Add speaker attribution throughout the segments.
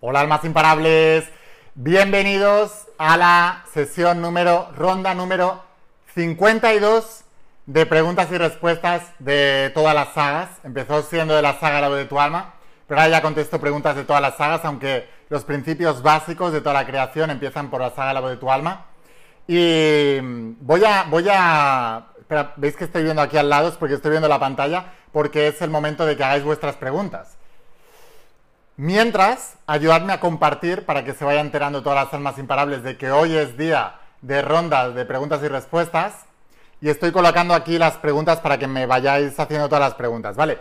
Speaker 1: Hola almas imparables, bienvenidos a la sesión número, ronda número 52 de preguntas y respuestas de todas las sagas. Empezó siendo de la saga La voz de tu alma, pero ahora ya contesto preguntas de todas las sagas, aunque los principios básicos de toda la creación empiezan por la saga La voz de tu alma. Y voy a, voy a, espera, veis que estoy viendo aquí al lado, es porque estoy viendo la pantalla, porque es el momento de que hagáis vuestras preguntas. Mientras, ayudadme a compartir para que se vayan enterando todas las almas imparables de que hoy es día de rondas de preguntas y respuestas. Y estoy colocando aquí las preguntas para que me vayáis haciendo todas las preguntas, ¿vale?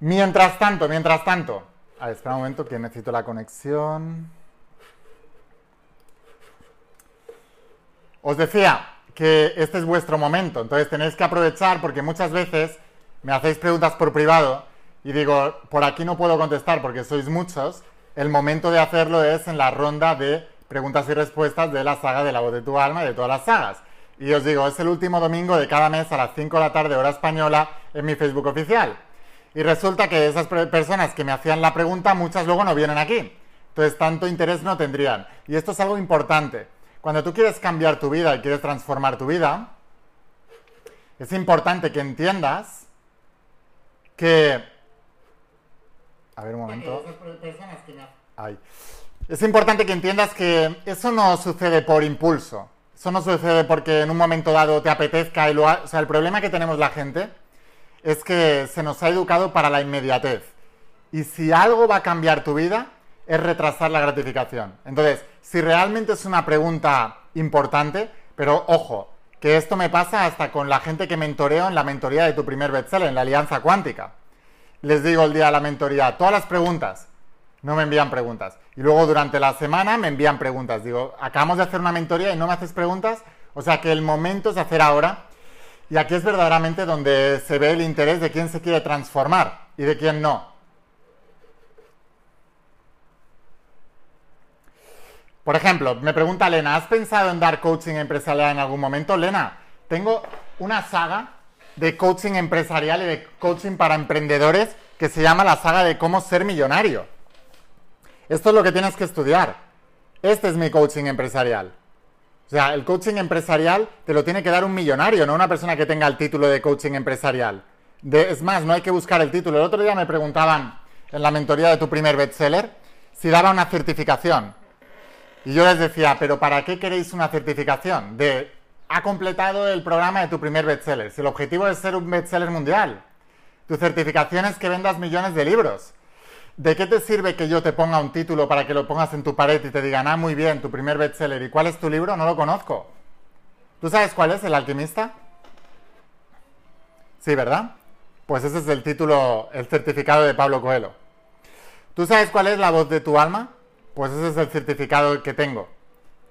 Speaker 1: Mientras tanto, mientras tanto. A ver, espera un momento que necesito la conexión. Os decía que este es vuestro momento, entonces tenéis que aprovechar porque muchas veces me hacéis preguntas por privado y digo, por aquí no puedo contestar porque sois muchos, el momento de hacerlo es en la ronda de preguntas y respuestas de la saga de la voz de tu alma de todas las sagas. Y os digo, es el último domingo de cada mes a las 5 de la tarde hora española en mi Facebook oficial. Y resulta que esas personas que me hacían la pregunta, muchas luego no vienen aquí. Entonces, tanto interés no tendrían. Y esto es algo importante. Cuando tú quieres cambiar tu vida y quieres transformar tu vida, es importante que entiendas que a ver un momento. Es importante que entiendas que eso no sucede por impulso. Eso no sucede porque en un momento dado te apetezca y lo O sea, el problema que tenemos la gente es que se nos ha educado para la inmediatez. Y si algo va a cambiar tu vida, es retrasar la gratificación. Entonces, si realmente es una pregunta importante, pero ojo, que esto me pasa hasta con la gente que mentoreo en la mentoría de tu primer bestseller, en la Alianza Cuántica les digo el día de la mentoría, todas las preguntas, no me envían preguntas. Y luego durante la semana me envían preguntas. Digo, acabamos de hacer una mentoría y no me haces preguntas. O sea que el momento es hacer ahora. Y aquí es verdaderamente donde se ve el interés de quién se quiere transformar y de quién no. Por ejemplo, me pregunta Lena, ¿has pensado en dar coaching empresarial en algún momento? Lena, tengo una saga de coaching empresarial y de coaching para emprendedores que se llama la saga de cómo ser millonario. Esto es lo que tienes que estudiar. Este es mi coaching empresarial. O sea, el coaching empresarial te lo tiene que dar un millonario, no una persona que tenga el título de coaching empresarial. es más, no hay que buscar el título. El otro día me preguntaban en la mentoría de tu primer bestseller si daba una certificación. Y yo les decía, pero ¿para qué queréis una certificación? De ha completado el programa de tu primer bestseller. Si el objetivo es ser un bestseller mundial, tu certificación es que vendas millones de libros. ¿De qué te sirve que yo te ponga un título para que lo pongas en tu pared y te digan, ah, muy bien, tu primer bestseller, ¿y cuál es tu libro? No lo conozco. ¿Tú sabes cuál es el alquimista? Sí, ¿verdad? Pues ese es el título, el certificado de Pablo Coelho. ¿Tú sabes cuál es la voz de tu alma? Pues ese es el certificado que tengo.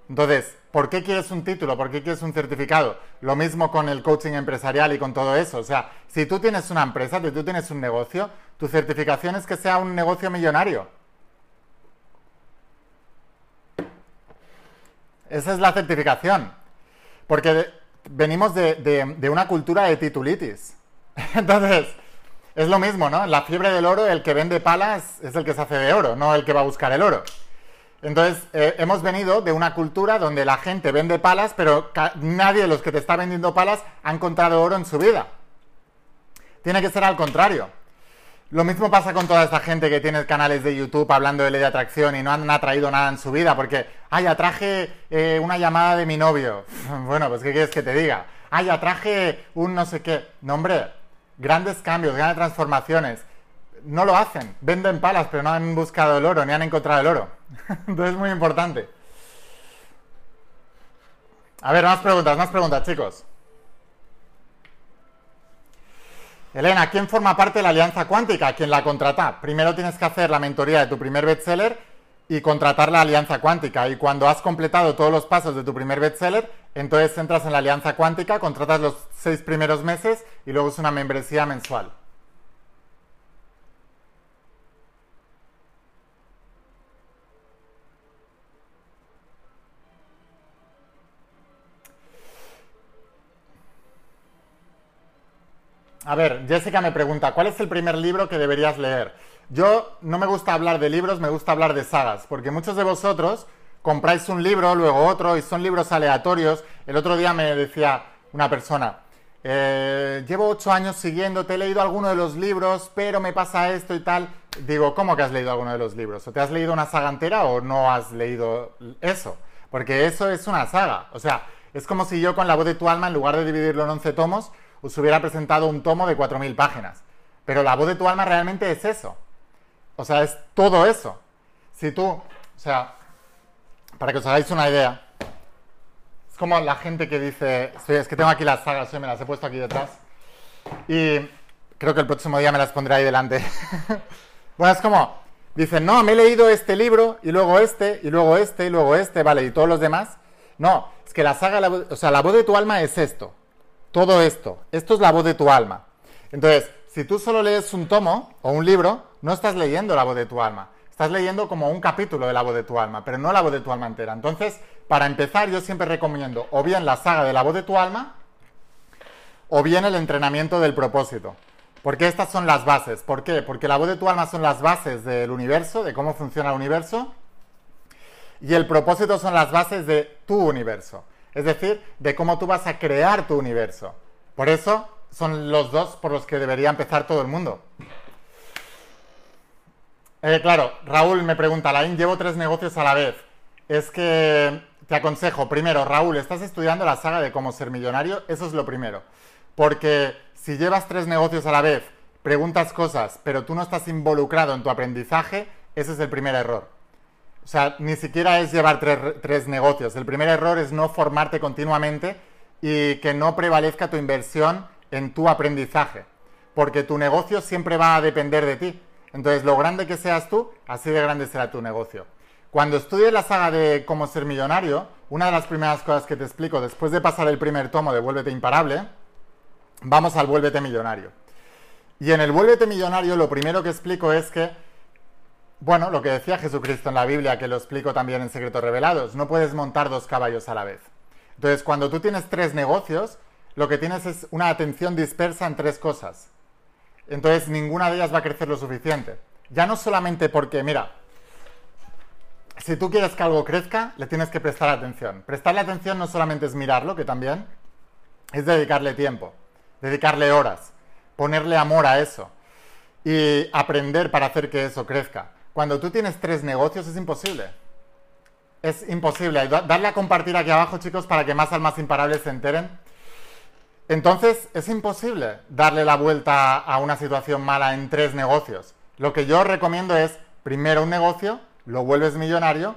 Speaker 1: Entonces, ¿por qué quieres un título? ¿Por qué quieres un certificado? Lo mismo con el coaching empresarial y con todo eso. O sea, si tú tienes una empresa, si tú tienes un negocio, tu certificación es que sea un negocio millonario. Esa es la certificación. Porque venimos de, de una cultura de titulitis. Entonces, es lo mismo, ¿no? La fiebre del oro, el que vende palas es el que se hace de oro, no el que va a buscar el oro. Entonces, eh, hemos venido de una cultura donde la gente vende palas, pero nadie de los que te está vendiendo palas ha encontrado oro en su vida. Tiene que ser al contrario. Lo mismo pasa con toda esta gente que tiene canales de YouTube hablando de ley de atracción y no han atraído nada en su vida porque, ay, atraje eh, una llamada de mi novio. Bueno, pues ¿qué quieres que te diga? Ay, atraje un no sé qué. No, hombre, grandes cambios, grandes transformaciones no lo hacen. Venden palas, pero no han buscado el oro, ni han encontrado el oro. Entonces es muy importante. A ver, más preguntas, más preguntas, chicos. Elena, ¿quién forma parte de la Alianza Cuántica? ¿Quién la contrata? Primero tienes que hacer la mentoría de tu primer bestseller y contratar la Alianza Cuántica. Y cuando has completado todos los pasos de tu primer bestseller, entonces entras en la Alianza Cuántica, contratas los seis primeros meses y luego es una membresía mensual. A ver, Jessica me pregunta, ¿cuál es el primer libro que deberías leer? Yo no me gusta hablar de libros, me gusta hablar de sagas, porque muchos de vosotros compráis un libro, luego otro, y son libros aleatorios. El otro día me decía una persona, eh, llevo ocho años siguiéndote, he leído alguno de los libros, pero me pasa esto y tal. Digo, ¿cómo que has leído alguno de los libros? ¿O te has leído una saga entera o no has leído eso? Porque eso es una saga. O sea, es como si yo con la voz de tu alma, en lugar de dividirlo en 11 tomos, os hubiera presentado un tomo de 4.000 páginas. Pero la voz de tu alma realmente es eso. O sea, es todo eso. Si tú, o sea, para que os hagáis una idea, es como la gente que dice, es que tengo aquí las sagas, me las he puesto aquí detrás. Y creo que el próximo día me las pondré ahí delante. bueno, es como, dicen, no, me he leído este libro, y luego este, y luego este, y luego este, vale, y todos los demás. No, es que la saga, o sea, la voz de tu alma es esto. Todo esto. Esto es la voz de tu alma. Entonces, si tú solo lees un tomo o un libro, no estás leyendo la voz de tu alma. Estás leyendo como un capítulo de la voz de tu alma, pero no la voz de tu alma entera. Entonces, para empezar, yo siempre recomiendo o bien la saga de la voz de tu alma o bien el entrenamiento del propósito. Porque estas son las bases. ¿Por qué? Porque la voz de tu alma son las bases del universo, de cómo funciona el universo. Y el propósito son las bases de tu universo. Es decir, de cómo tú vas a crear tu universo. Por eso son los dos por los que debería empezar todo el mundo. Eh, claro, Raúl me pregunta, Laín, llevo tres negocios a la vez. Es que te aconsejo, primero, Raúl, estás estudiando la saga de cómo ser millonario, eso es lo primero. Porque si llevas tres negocios a la vez, preguntas cosas, pero tú no estás involucrado en tu aprendizaje, ese es el primer error. O sea, ni siquiera es llevar tres, tres negocios. El primer error es no formarte continuamente y que no prevalezca tu inversión en tu aprendizaje. Porque tu negocio siempre va a depender de ti. Entonces, lo grande que seas tú, así de grande será tu negocio. Cuando estudies la saga de cómo ser millonario, una de las primeras cosas que te explico después de pasar el primer tomo de Vuélvete Imparable, vamos al Vuélvete Millonario. Y en el Vuélvete Millonario lo primero que explico es que, bueno, lo que decía Jesucristo en la Biblia, que lo explico también en Secretos Revelados, no puedes montar dos caballos a la vez. Entonces, cuando tú tienes tres negocios, lo que tienes es una atención dispersa en tres cosas. Entonces ninguna de ellas va a crecer lo suficiente. Ya no solamente porque, mira, si tú quieres que algo crezca, le tienes que prestar atención. Prestarle atención no solamente es mirarlo, que también, es dedicarle tiempo, dedicarle horas, ponerle amor a eso y aprender para hacer que eso crezca. Cuando tú tienes tres negocios es imposible. Es imposible. Darle a compartir aquí abajo, chicos, para que más almas imparables se enteren. Entonces, es imposible darle la vuelta a una situación mala en tres negocios. Lo que yo recomiendo es, primero un negocio, lo vuelves millonario,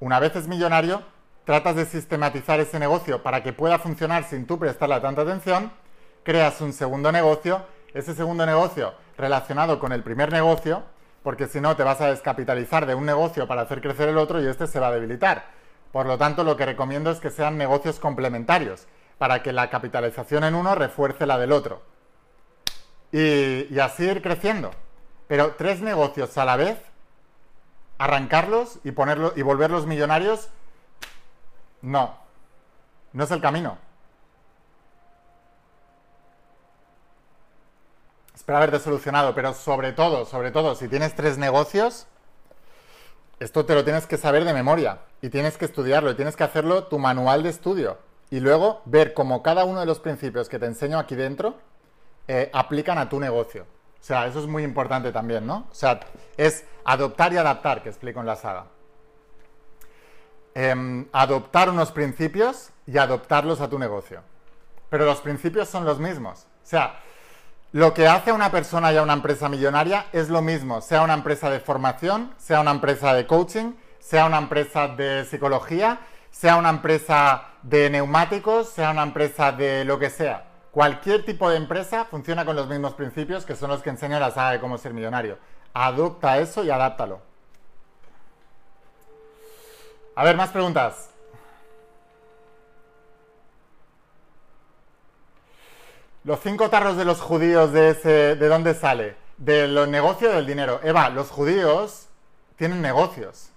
Speaker 1: una vez es millonario, tratas de sistematizar ese negocio para que pueda funcionar sin tú prestarle tanta atención, creas un segundo negocio, ese segundo negocio relacionado con el primer negocio, porque si no te vas a descapitalizar de un negocio para hacer crecer el otro y este se va a debilitar. Por lo tanto, lo que recomiendo es que sean negocios complementarios para que la capitalización en uno refuerce la del otro. Y, así ir creciendo. Pero tres negocios a la vez, arrancarlos y, ponerlos, y volverlos millonarios, no. No es el camino. Espero haberte solucionado, pero sobre todo, sobre todo, si tienes tres negocios, esto te lo tienes que saber de memoria y tienes que estudiarlo y tienes que hacerlo tu manual de estudio y luego ver cómo cada uno de los principios que te enseño aquí dentro eh, aplican a tu negocio. O sea, eso es muy importante también, ¿no? O sea, es adoptar y adaptar, que explico en la saga. Em, adoptar unos principios y adoptarlos a tu negocio. Pero los principios son los mismos. O sea, lo que hace a una persona y a una empresa millonaria es lo mismo, sea una empresa de formación, sea una empresa de coaching, sea una empresa de psicología, sea una empresa de neumáticos, sea una empresa de lo que sea. Cualquier tipo de empresa funciona con los mismos principios que son los que enseña la saga de cómo ser millonario. Adopta eso y adáptalo. A ver, más preguntas. Los cinco tarros de los judíos de ese, ¿de dónde sale? De los negocios del dinero. Eva, los judíos tienen negocios.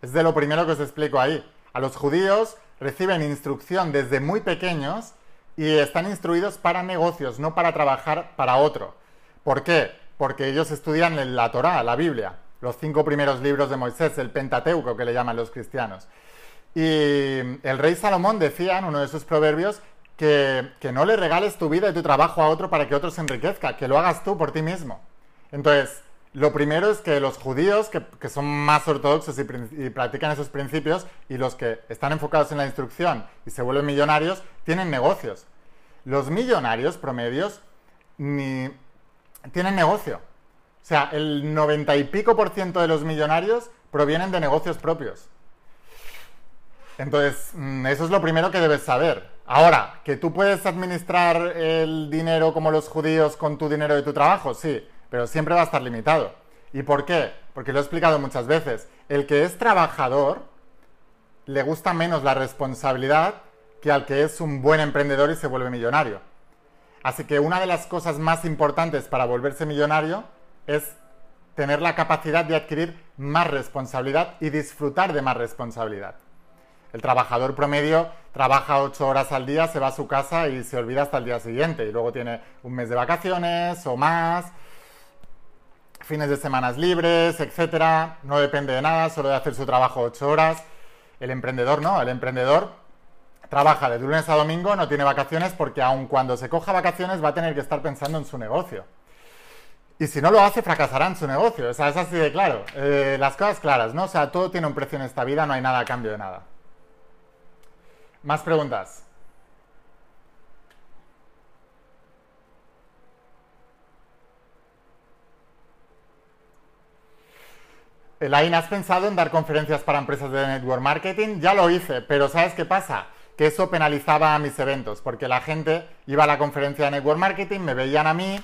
Speaker 1: Es de lo primero que os explico ahí. A los judíos reciben instrucción desde muy pequeños y están instruidos para negocios, no para trabajar para otro. ¿Por qué? Porque ellos estudian la Torá, la Biblia, los cinco primeros libros de Moisés, el Pentateuco que le llaman los cristianos. Y el rey Salomón decía en uno de sus proverbios que, no le regales tu vida y tu trabajo a otro para que otro se enriquezca, que lo hagas tú por ti mismo. Entonces, lo primero es que los judíos, que, son más ortodoxos y, practican esos principios, y los que están enfocados en la instrucción y se vuelven millonarios, tienen negocios. Los millonarios promedios tienen negocio. O sea, el 90 y pico por ciento de los millonarios provienen de negocios propios. Entonces, mm, eso es lo primero que debes saber. Ahora, que tú puedes administrar el dinero como los judíos con tu dinero de tu trabajo, sí pero siempre va a estar limitado. ¿Y por qué? Porque lo he explicado muchas veces. El que es trabajador le gusta menos la responsabilidad que al que es un buen emprendedor y se vuelve millonario. Así que una de las cosas más importantes para volverse millonario es tener la capacidad de adquirir más responsabilidad y disfrutar de más responsabilidad. El trabajador promedio trabaja ocho horas al día, se va a su casa y se olvida hasta el día siguiente y luego tiene un mes de vacaciones o más fines de semanas libres, etcétera. No depende de nada, solo de hacer su trabajo ocho horas. El emprendedor no, el emprendedor trabaja de lunes a domingo, no tiene vacaciones porque aun cuando se coja vacaciones va a tener que estar pensando en su negocio. Y si no lo hace, fracasará en su negocio. O sea, es así de claro. Eh, las cosas claras, ¿no? O sea, todo tiene un precio en esta vida, no hay nada a cambio de nada. Más preguntas. Elaine, ¿has pensado en dar conferencias para empresas de network marketing? Ya lo hice, pero ¿sabes qué pasa? Que eso penalizaba a mis eventos, porque la gente iba a la conferencia de network marketing, me veían a mí,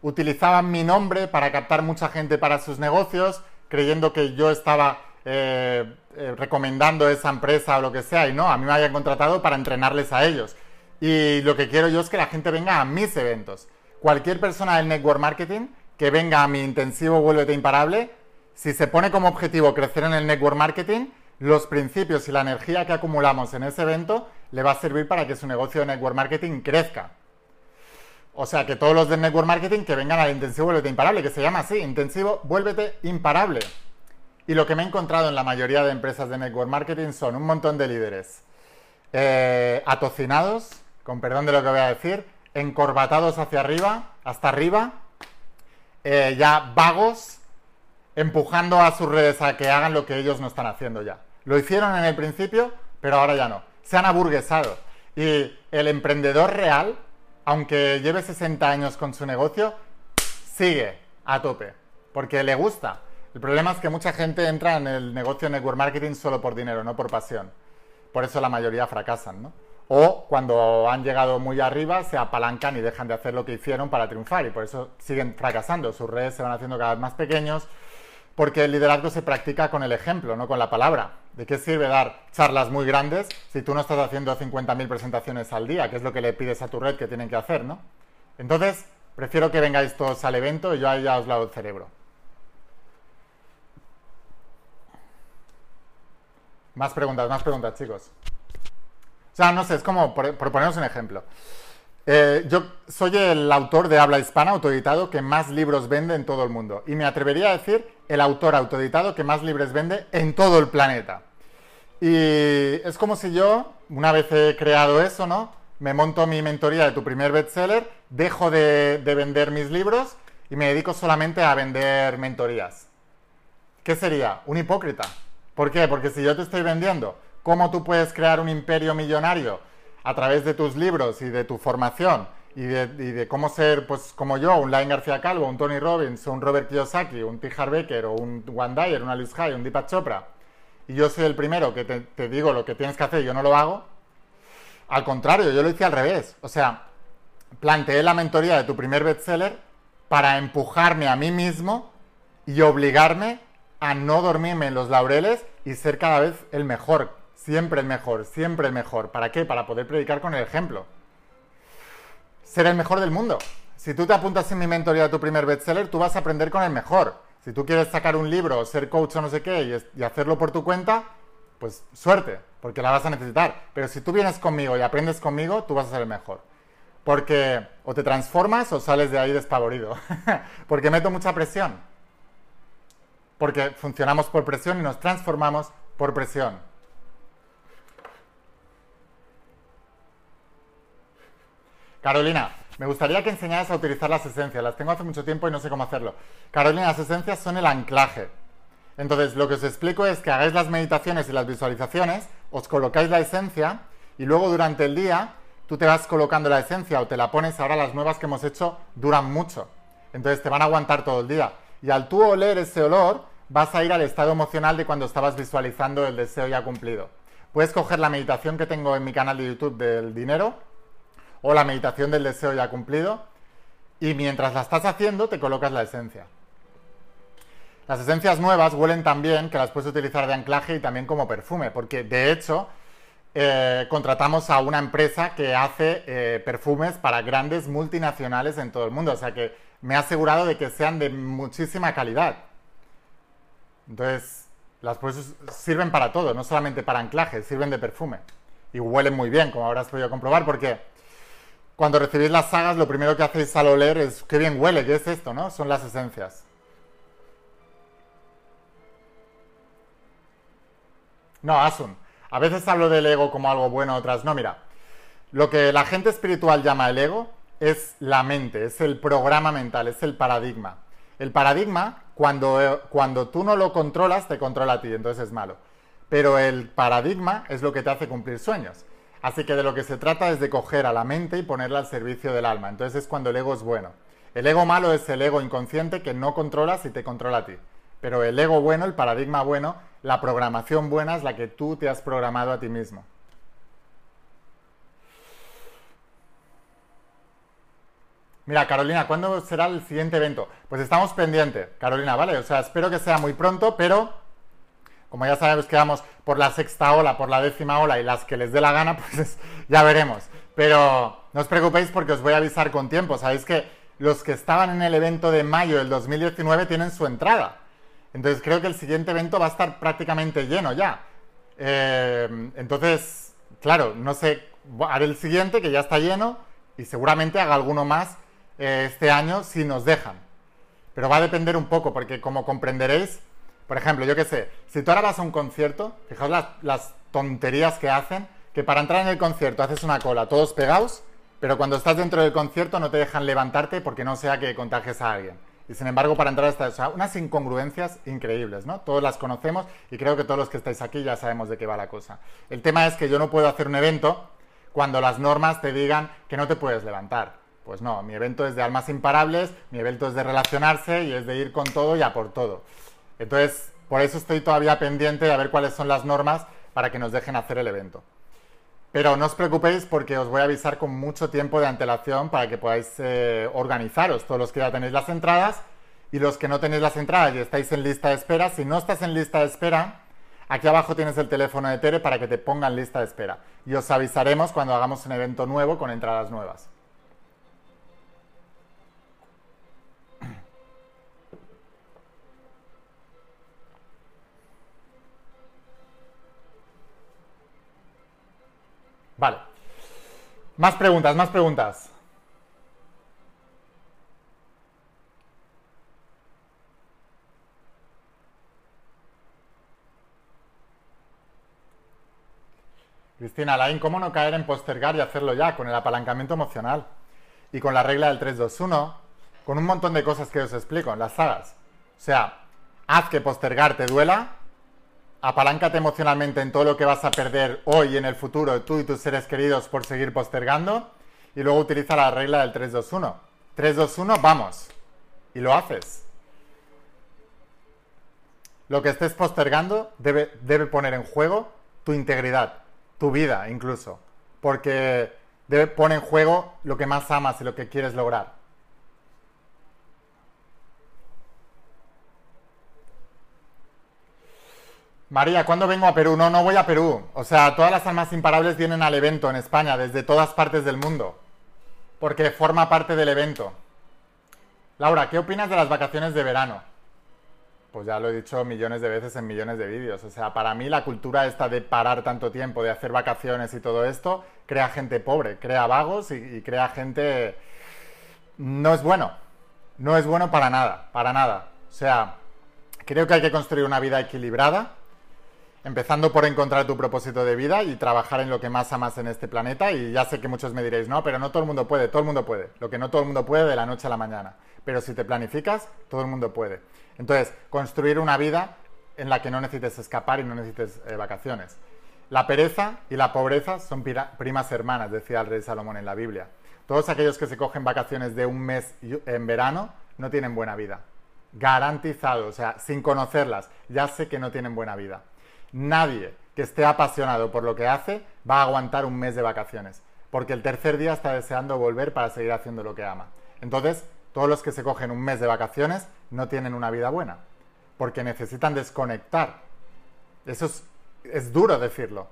Speaker 1: utilizaban mi nombre para captar mucha gente para sus negocios, creyendo que yo estaba eh, eh, recomendando esa empresa o lo que sea, y no, a mí me habían contratado para entrenarles a ellos. Y lo que quiero yo es que la gente venga a mis eventos. Cualquier persona del network marketing que venga a mi intensivo Vuélvete Imparable, si se pone como objetivo crecer en el network marketing, los principios y la energía que acumulamos en ese evento le va a servir para que su negocio de network marketing crezca. O sea, que todos los del network marketing que vengan al intensivo Vuélvete Imparable, que se llama así, intensivo Vuélvete Imparable. Y lo que me he encontrado en la mayoría de empresas de network marketing son un montón de líderes eh, atocinados, con perdón de lo que voy a decir, encorbatados hacia arriba, hasta arriba, eh, ya vagos, empujando a sus redes a que hagan lo que ellos no están haciendo ya. Lo hicieron en el principio, pero ahora ya no. Se han aburguesado. Y el emprendedor real, aunque lleve 60 años con su negocio, sigue a tope, porque le gusta. El problema es que mucha gente entra en el negocio de network marketing solo por dinero, no por pasión. Por eso la mayoría fracasan, ¿no? O cuando han llegado muy arriba se apalancan y dejan de hacer lo que hicieron para triunfar y por eso siguen fracasando. Sus redes se van haciendo cada vez más pequeños, porque el liderazgo se practica con el ejemplo, no con la palabra. ¿De qué sirve dar charlas muy grandes si tú no estás haciendo 50.000 presentaciones al día, que es lo que le pides a tu red que tienen que hacer, ¿no? Entonces, prefiero que vengáis todos al evento y yo ya os lavo el cerebro. Más preguntas, más preguntas, chicos. O sea, no sé, es como, por, por un ejemplo. Eh, yo soy el autor de habla hispana autoeditado que más libros vende en todo el mundo. Y me atrevería a decir el autor autoeditado que más libros vende en todo el planeta. Y es como si yo, una vez he creado eso, ¿no? Me monto mi mentoría de tu primer bestseller, dejo de, de vender mis libros y me dedico solamente a vender mentorías. ¿Qué sería? Un hipócrita. ¿Por qué? Porque si yo te estoy vendiendo, ¿cómo tú puedes crear un imperio millonario a través de tus libros y de tu formación y de, cómo ser, pues como yo, un Line García Calvo, un Tony Robbins, un Robert Kiyosaki, un T. Becker o un Juan Dyer, un Alice High, un Deepak Chopra, y yo soy el primero que te, te digo lo que tienes que hacer y yo no lo hago, al contrario, yo lo hice al revés. O sea, planteé la mentoría de tu primer bestseller para empujarme a mí mismo y obligarme a no dormirme en los laureles y ser cada vez el mejor, Siempre el mejor, siempre el mejor. ¿Para qué? Para poder predicar con el ejemplo. Ser el mejor del mundo. Si tú te apuntas en mi mentoría de tu primer bestseller, tú vas a aprender con el mejor. Si tú quieres sacar un libro, ser coach o no sé qué y, hacerlo por tu cuenta, pues suerte, porque la vas a necesitar. Pero si tú vienes conmigo y aprendes conmigo, tú vas a ser el mejor. Porque o te transformas o sales de ahí despavorido. porque meto mucha presión. Porque funcionamos por presión y nos transformamos por presión. Carolina, me gustaría que enseñaras a utilizar las esencias. Las tengo hace mucho tiempo y no sé cómo hacerlo. Carolina, las esencias son el anclaje. Entonces, lo que os explico es que hagáis las meditaciones y las visualizaciones, os colocáis la esencia y luego durante el día tú te vas colocando la esencia o te la pones. Ahora las nuevas que hemos hecho duran mucho. Entonces te van a aguantar todo el día. Y al tú oler ese olor, vas a ir al estado emocional de cuando estabas visualizando el deseo ya cumplido. Puedes coger la meditación que tengo en mi canal de YouTube del dinero o la meditación del deseo ya cumplido y mientras la estás haciendo te colocas la esencia. Las esencias nuevas huelen tan bien que las puedes utilizar de anclaje y también como perfume, porque de hecho eh, contratamos a una empresa que hace eh, perfumes para grandes multinacionales en todo el mundo, o sea que me ha asegurado de que sean de muchísima calidad. Entonces, las puedes, sirven para todo, no solamente para anclaje, sirven de perfume. Y huelen muy bien, como habrás podido comprobar, porque cuando recibís las sagas, lo primero que hacéis al oler es, qué bien huele, ¿qué es esto? ¿no? Son las esencias. No, Asun. A veces hablo del ego como algo bueno, otras no. Mira, lo que la gente espiritual llama el ego es la mente, es el programa mental, es el paradigma. El paradigma, cuando, cuando tú no lo controlas, te controla a ti, entonces es malo. Pero el paradigma es lo que te hace cumplir sueños. Así que de lo que se trata es de coger a la mente y ponerla al servicio del alma. Entonces es cuando el ego es bueno. El ego malo es el ego inconsciente que no controlas y te controla a ti. Pero el ego bueno, el paradigma bueno, la programación buena es la que tú te has programado a ti mismo. Mira, Carolina, ¿cuándo será el siguiente evento? Pues estamos pendientes, Carolina, ¿vale? O sea, espero que sea muy pronto, pero como ya sabemos que vamos por la sexta ola, por la décima ola y las que les dé la gana, pues ya veremos. Pero no os preocupéis porque os voy a avisar con tiempo. Sabéis que los que estaban en el evento de mayo del 2019 tienen su entrada. Entonces creo que el siguiente evento va a estar prácticamente lleno ya. Eh, entonces, claro, no sé, haré el siguiente que ya está lleno y seguramente haga alguno más este año si nos dejan. Pero va a depender un poco porque como comprenderéis, por ejemplo, yo qué sé, si tú ahora vas a un concierto, fijaos las, las tonterías que hacen, que para entrar en el concierto haces una cola todos pegados, pero cuando estás dentro del concierto no te dejan levantarte porque no sea que contagies a alguien. Y sin embargo, para entrar a esta, o sea, unas incongruencias increíbles, ¿no? Todos las conocemos y creo que todos los que estáis aquí ya sabemos de qué va la cosa. El tema es que yo no puedo hacer un evento cuando las normas te digan que no te puedes levantar. Pues no, mi evento es de almas imparables, mi evento es de relacionarse y es de ir con todo y a por todo. Entonces, por eso estoy todavía pendiente de ver cuáles son las normas para que nos dejen hacer el evento. Pero no os preocupéis porque os voy a avisar con mucho tiempo de antelación para que podáis eh, organizaros, todos los que ya tenéis las entradas y los que no tenéis las entradas y estáis en lista de espera. Si no estás en lista de espera, aquí abajo tienes el teléfono de Tere para que te ponga en lista de espera. Y os avisaremos cuando hagamos un evento nuevo con entradas nuevas. Vale. Más preguntas, más preguntas. Cristina Lain, ¿cómo no caer en postergar y hacerlo ya con el apalancamiento emocional? Y con la regla del 3-2-1, con un montón de cosas que os explico en las sagas. O sea, haz que postergar te duela apaláncate emocionalmente en todo lo que vas a perder hoy y en el futuro, tú y tus seres queridos, por seguir postergando. Y luego utiliza la regla del 3-2-1. 3-2-1, vamos. Y lo haces. Lo que estés postergando debe, debe poner en juego tu integridad, tu vida incluso. Porque debe poner en juego lo que más amas y lo que quieres lograr. María, ¿cuándo vengo a Perú? No, no voy a Perú. O sea, todas las almas imparables vienen al evento en España, desde todas partes del mundo. Porque forma parte del evento. Laura, ¿qué opinas de las vacaciones de verano? Pues ya lo he dicho millones de veces en millones de vídeos. O sea, para mí la cultura esta de parar tanto tiempo, de hacer vacaciones y todo esto, crea gente pobre, crea vagos y, y crea gente... No es bueno. No es bueno para nada, para nada. O sea, creo que hay que construir una vida equilibrada, empezando por encontrar tu propósito de vida y trabajar en lo que más amas en este planeta. Y ya sé que muchos me diréis, no, pero no todo el mundo puede, todo el mundo puede. Lo que no todo el mundo puede de la noche a la mañana. Pero si te planificas, todo el mundo puede. Entonces, construir una vida en la que no necesites escapar y no necesites eh, vacaciones. La pereza y la pobreza son primas hermanas, decía el rey Salomón en la Biblia. Todos aquellos que se cogen vacaciones de un mes en verano no tienen buena vida. Garantizado, o sea, sin conocerlas, ya sé que no tienen buena vida. Nadie que esté apasionado por lo que hace va a aguantar un mes de vacaciones, porque el tercer día está deseando volver para seguir haciendo lo que ama. Entonces, todos los que se cogen un mes de vacaciones no tienen una vida buena, porque necesitan desconectar. Eso es, duro decirlo,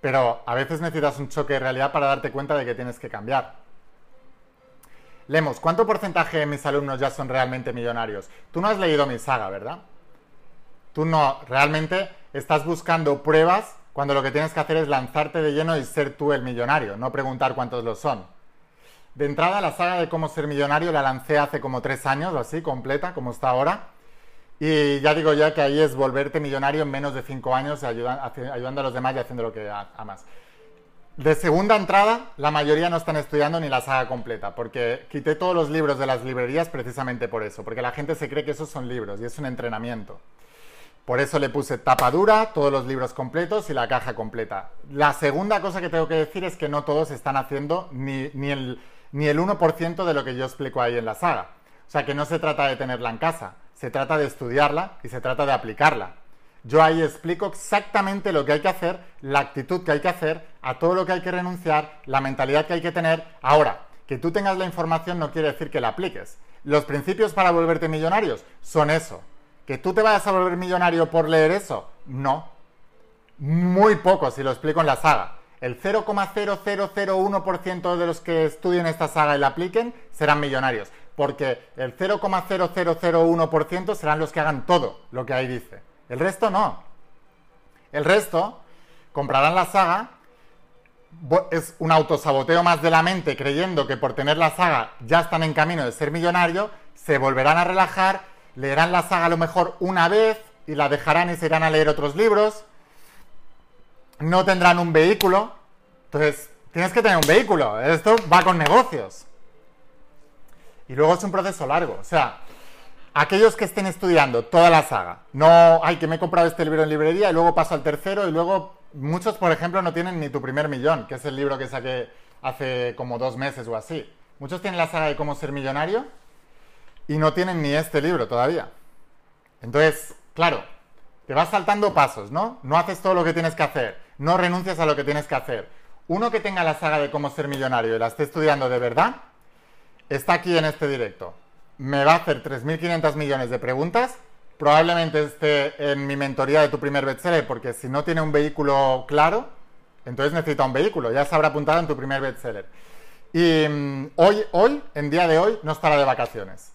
Speaker 1: pero a veces necesitas un choque de realidad para darte cuenta de que tienes que cambiar. Lemos, ¿cuánto porcentaje de mis alumnos ya son realmente millonarios? Tú no has leído mi saga, ¿verdad? Tú no, realmente estás buscando pruebas cuando lo que tienes que hacer es lanzarte de lleno y ser tú el millonario, no preguntar cuántos lo son. De entrada, la saga de cómo ser millonario la lancé hace como tres años o así, completa, como está ahora. Y ya digo ya que ahí es volverte millonario en menos de cinco años, ayudando a los demás y haciendo lo que amas. De segunda entrada, la mayoría no están estudiando ni la saga completa, porque quité todos los libros de las librerías precisamente por eso, porque la gente se cree que esos son libros y es un entrenamiento. Por eso le puse tapa dura, todos los libros completos y la caja completa. La segunda cosa que tengo que decir es que no todos están haciendo ni, ni el ni el 1% de lo que yo explico ahí en la saga. O sea que no se trata de tenerla en casa, se trata de estudiarla y se trata de aplicarla. Yo ahí explico exactamente lo que hay que hacer, la actitud que hay que hacer, a todo lo que hay que renunciar, la mentalidad que hay que tener. Ahora, que tú tengas la información no quiere decir que la apliques. Los principios para volverte millonarios son eso. ¿Que tú te vayas a volver millonario por leer eso? No. Muy poco si lo explico en la saga el 0,0001% de los que estudien esta saga y la apliquen serán millonarios, porque el 0,0001% serán los que hagan todo lo que ahí dice. El resto no. El resto comprarán la saga, es un autosaboteo más de la mente creyendo que por tener la saga ya están en camino de ser millonario, se volverán a relajar, leerán la saga a lo mejor una vez y la dejarán y se irán a leer otros libros no tendrán un vehículo. Entonces, tienes que tener un vehículo. Esto va con negocios. Y luego es un proceso largo. O sea, aquellos que estén estudiando toda la saga, no, hay que me he comprado este libro en librería y luego paso al tercero y luego muchos, por ejemplo, no tienen ni tu primer millón, que es el libro que saqué hace como dos meses o así. Muchos tienen la saga de cómo ser millonario y no tienen ni este libro todavía. Entonces, claro, te vas saltando pasos, ¿no? No haces todo lo que tienes que hacer, no renuncias a lo que tienes que hacer. Uno que tenga la saga de cómo ser millonario y la esté estudiando de verdad, está aquí en este directo. Me va a hacer 3.500 millones de preguntas. Probablemente esté en mi mentoría de tu primer bestseller, porque si no tiene un vehículo claro, entonces necesita un vehículo. Ya se habrá apuntado en tu primer bestseller. Y mm, hoy, hoy, en día de hoy, no estará de vacaciones.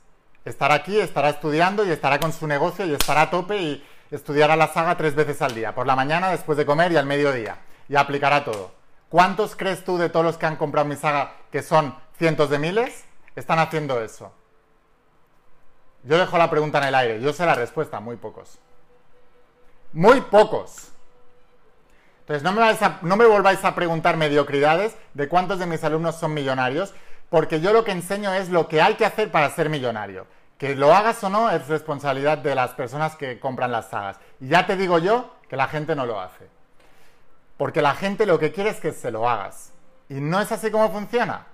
Speaker 1: Estará aquí, estará estudiando y estará con su negocio y estará a tope y estudiará la saga tres veces al día, por la mañana, después de comer y al mediodía, y aplicará todo. ¿Cuántos crees tú de todos los que han comprado mi saga, que son cientos de miles, están haciendo eso? Yo dejo la pregunta en el aire, yo sé la respuesta, muy pocos. Muy pocos. Entonces, no me, no me volváis a preguntar mediocridades de cuántos de mis alumnos son millonarios, porque yo lo que enseño es lo que hay que hacer para ser millonario. Que lo hagas o no es responsabilidad de las personas que compran las sagas. Y ya te digo yo que la gente no lo hace. Porque la gente lo que quiere es que se lo hagas. Y no es así como funciona.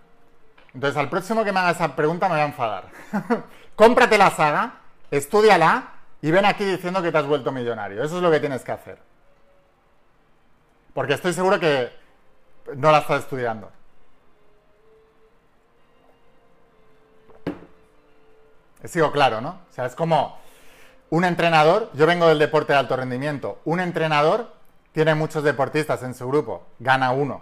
Speaker 1: Entonces al próximo que me haga esa pregunta me voy a enfadar. Cómprate la saga, estudiala y ven aquí diciendo que te has vuelto millonario. Eso es lo que tienes que hacer. Porque estoy seguro que no la estás estudiando. Sigo claro, ¿no? O sea, es como un entrenador, yo vengo del deporte de alto rendimiento, un entrenador tiene muchos deportistas en su grupo, gana uno.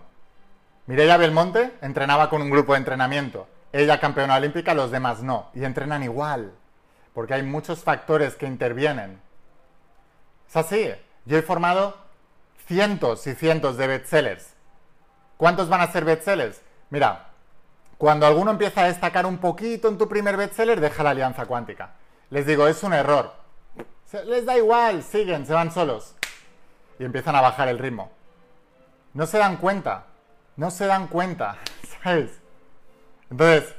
Speaker 1: Mireia Belmonte entrenaba con un grupo de entrenamiento. Ella campeona olímpica, los demás no. Y entrenan igual. porque hay muchos factores que intervienen. Es así. Yo he formado cientos y cientos de bestsellers. ¿Cuántos van a ser bestsellers? Mira, cuando alguno empieza a destacar un poquito en tu primer bestseller, deja la alianza cuántica. Les digo, es un error. Les da igual, siguen, se van solos. Y empiezan a bajar el ritmo. No se dan cuenta. No se dan cuenta. ¿Sabes? Entonces,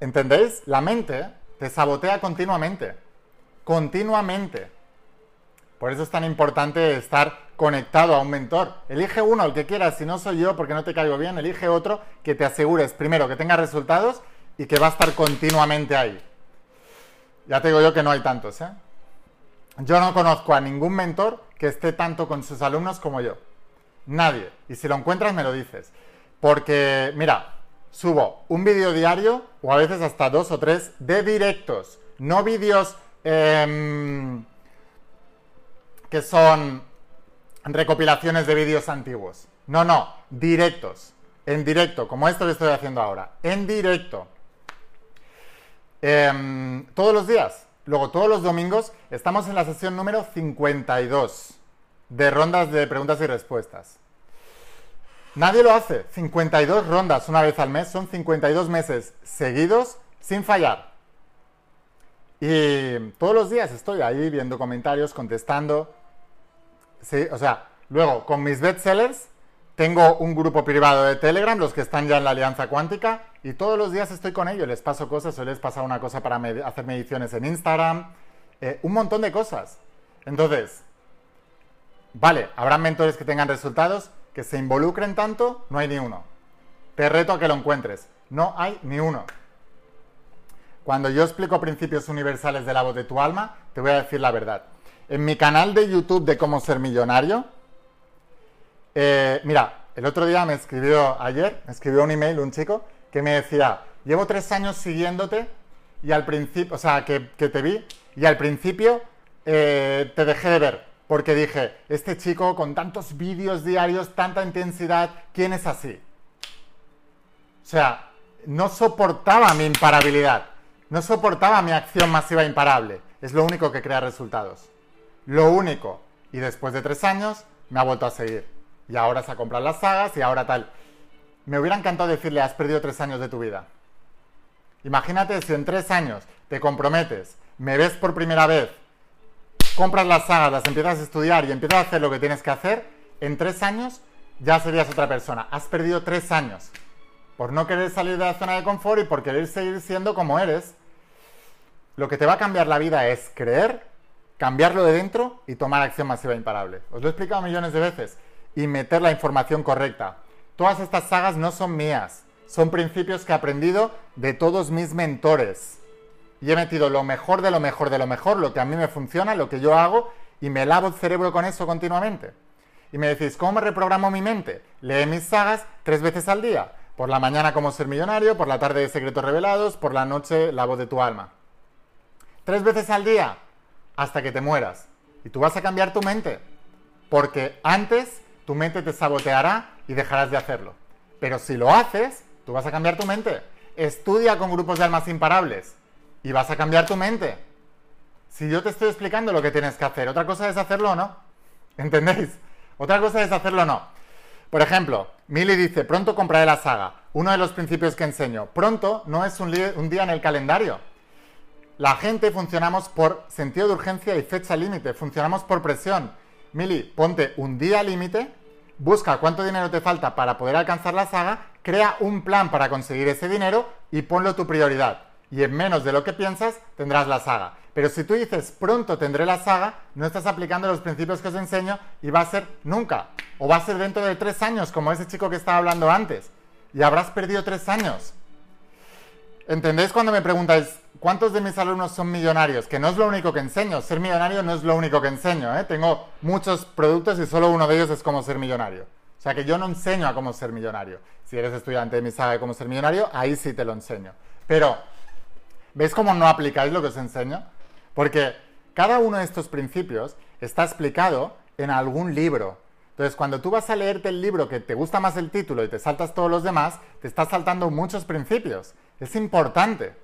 Speaker 1: ¿entendéis? La mente te sabotea continuamente. Continuamente. Por eso es tan importante estar conectado a un mentor. Elige uno, el que quieras, si no soy yo porque no te caigo bien, elige otro que te asegures, primero, que tenga resultados y que va a estar continuamente ahí. Ya te digo yo que no hay tantos, ¿eh? Yo no conozco a ningún mentor que esté tanto con sus alumnos como yo. Nadie. Y si lo encuentras, me lo dices. Porque, mira, subo un vídeo diario o a veces hasta dos o tres de directos, no vídeos em, que son recopilaciones de vídeos antiguos. No, no, directos. En directo, como esto que estoy haciendo ahora. En directo. Em, todos los días. Luego, todos los domingos, estamos en la sesión número 52 de rondas de preguntas y respuestas. Nadie lo hace. 52 rondas una vez al mes. Son 52 meses seguidos sin fallar. Y todos los días estoy ahí viendo comentarios, contestando. Sí, o sea, luego con mis bestsellers tengo un grupo privado de Telegram, los que están ya en la Alianza Cuántica, y todos los días estoy con ellos, les paso cosas, o les pasa una cosa para hacer mediciones en Instagram, eh, un montón de cosas. Entonces, vale, habrán mentores que tengan resultados, que se involucren tanto, no hay ni uno. Te reto a que lo encuentres, no hay ni uno. Cuando yo explico principios universales de la voz de tu alma, te voy a decir la verdad. En mi canal de YouTube de cómo ser millonario, eh, mira, el otro día me escribió, ayer, me escribió un email un chico que me decía, llevo tres años siguiéndote y al principio, o sea, que, te vi y al principio eh, te dejé de ver porque dije, este chico con tantos vídeos diarios, tanta intensidad, ¿quién es así? O sea, no soportaba mi imparabilidad, no soportaba mi acción masiva imparable. Es lo único que crea resultados. Lo único. Y después de tres años me ha vuelto a seguir. Y ahora se ha comprado las sagas y ahora tal. Me hubiera encantado decirle, has perdido tres años de tu vida. Imagínate si en tres años te comprometes, me ves por primera vez, compras las sagas, las empiezas a estudiar y empiezas a hacer lo que tienes que hacer, en tres años ya serías otra persona. Has perdido tres años por no querer salir de la zona de confort y por querer seguir siendo como eres. Lo que te va a cambiar la vida es creer cambiarlo de dentro y tomar acción masiva imparable. Os lo he explicado millones de veces. Y meter la información correcta. Todas estas sagas no son mías, son principios que he aprendido de todos mis mentores. Y he metido lo mejor de lo mejor de lo mejor, lo que a mí me funciona, lo que yo hago, y me lavo el cerebro con eso continuamente. Y me decís, ¿cómo me reprogramo mi mente? Lee mis sagas tres veces al día. Por la mañana cómo ser millonario, por la tarde secretos revelados, por la noche la voz de tu alma. Tres veces al día hasta que te mueras. Y tú vas a cambiar tu mente. Porque antes tu mente te saboteará y dejarás de hacerlo. Pero si lo haces, tú vas a cambiar tu mente. Estudia con grupos de almas imparables y vas a cambiar tu mente. Si yo te estoy explicando lo que tienes que hacer, otra cosa es hacerlo o no. ¿Entendéis? Otra cosa es hacerlo o no. Por ejemplo, Milly dice, pronto compraré la saga. Uno de los principios que enseño, pronto no es un, un día en el calendario. La gente funcionamos por sentido de urgencia y fecha límite, funcionamos por presión. Mili, ponte un día límite, busca cuánto dinero te falta para poder alcanzar la saga, crea un plan para conseguir ese dinero y ponlo tu prioridad. Y en menos de lo que piensas tendrás la saga. Pero si tú dices pronto tendré la saga, no estás aplicando los principios que os enseño y va a ser nunca. O va a ser dentro de tres años, como ese chico que estaba hablando antes. Y habrás perdido tres años. ¿Entendéis cuando me preguntáis cuántos de mis alumnos son millonarios? Que no es lo único que enseño. Ser millonario no es lo único que enseño. ¿eh? Tengo muchos productos y solo uno de ellos es cómo ser millonario. O sea que yo no enseño a cómo ser millonario. Si eres estudiante de mi saga de cómo ser millonario, ahí sí te lo enseño. Pero, ¿veis cómo no aplicáis lo que os enseño? Porque cada uno de estos principios está explicado en algún libro. Entonces, cuando tú vas a leerte el libro que te gusta más el título y te saltas todos los demás, te estás saltando muchos principios. Es importante.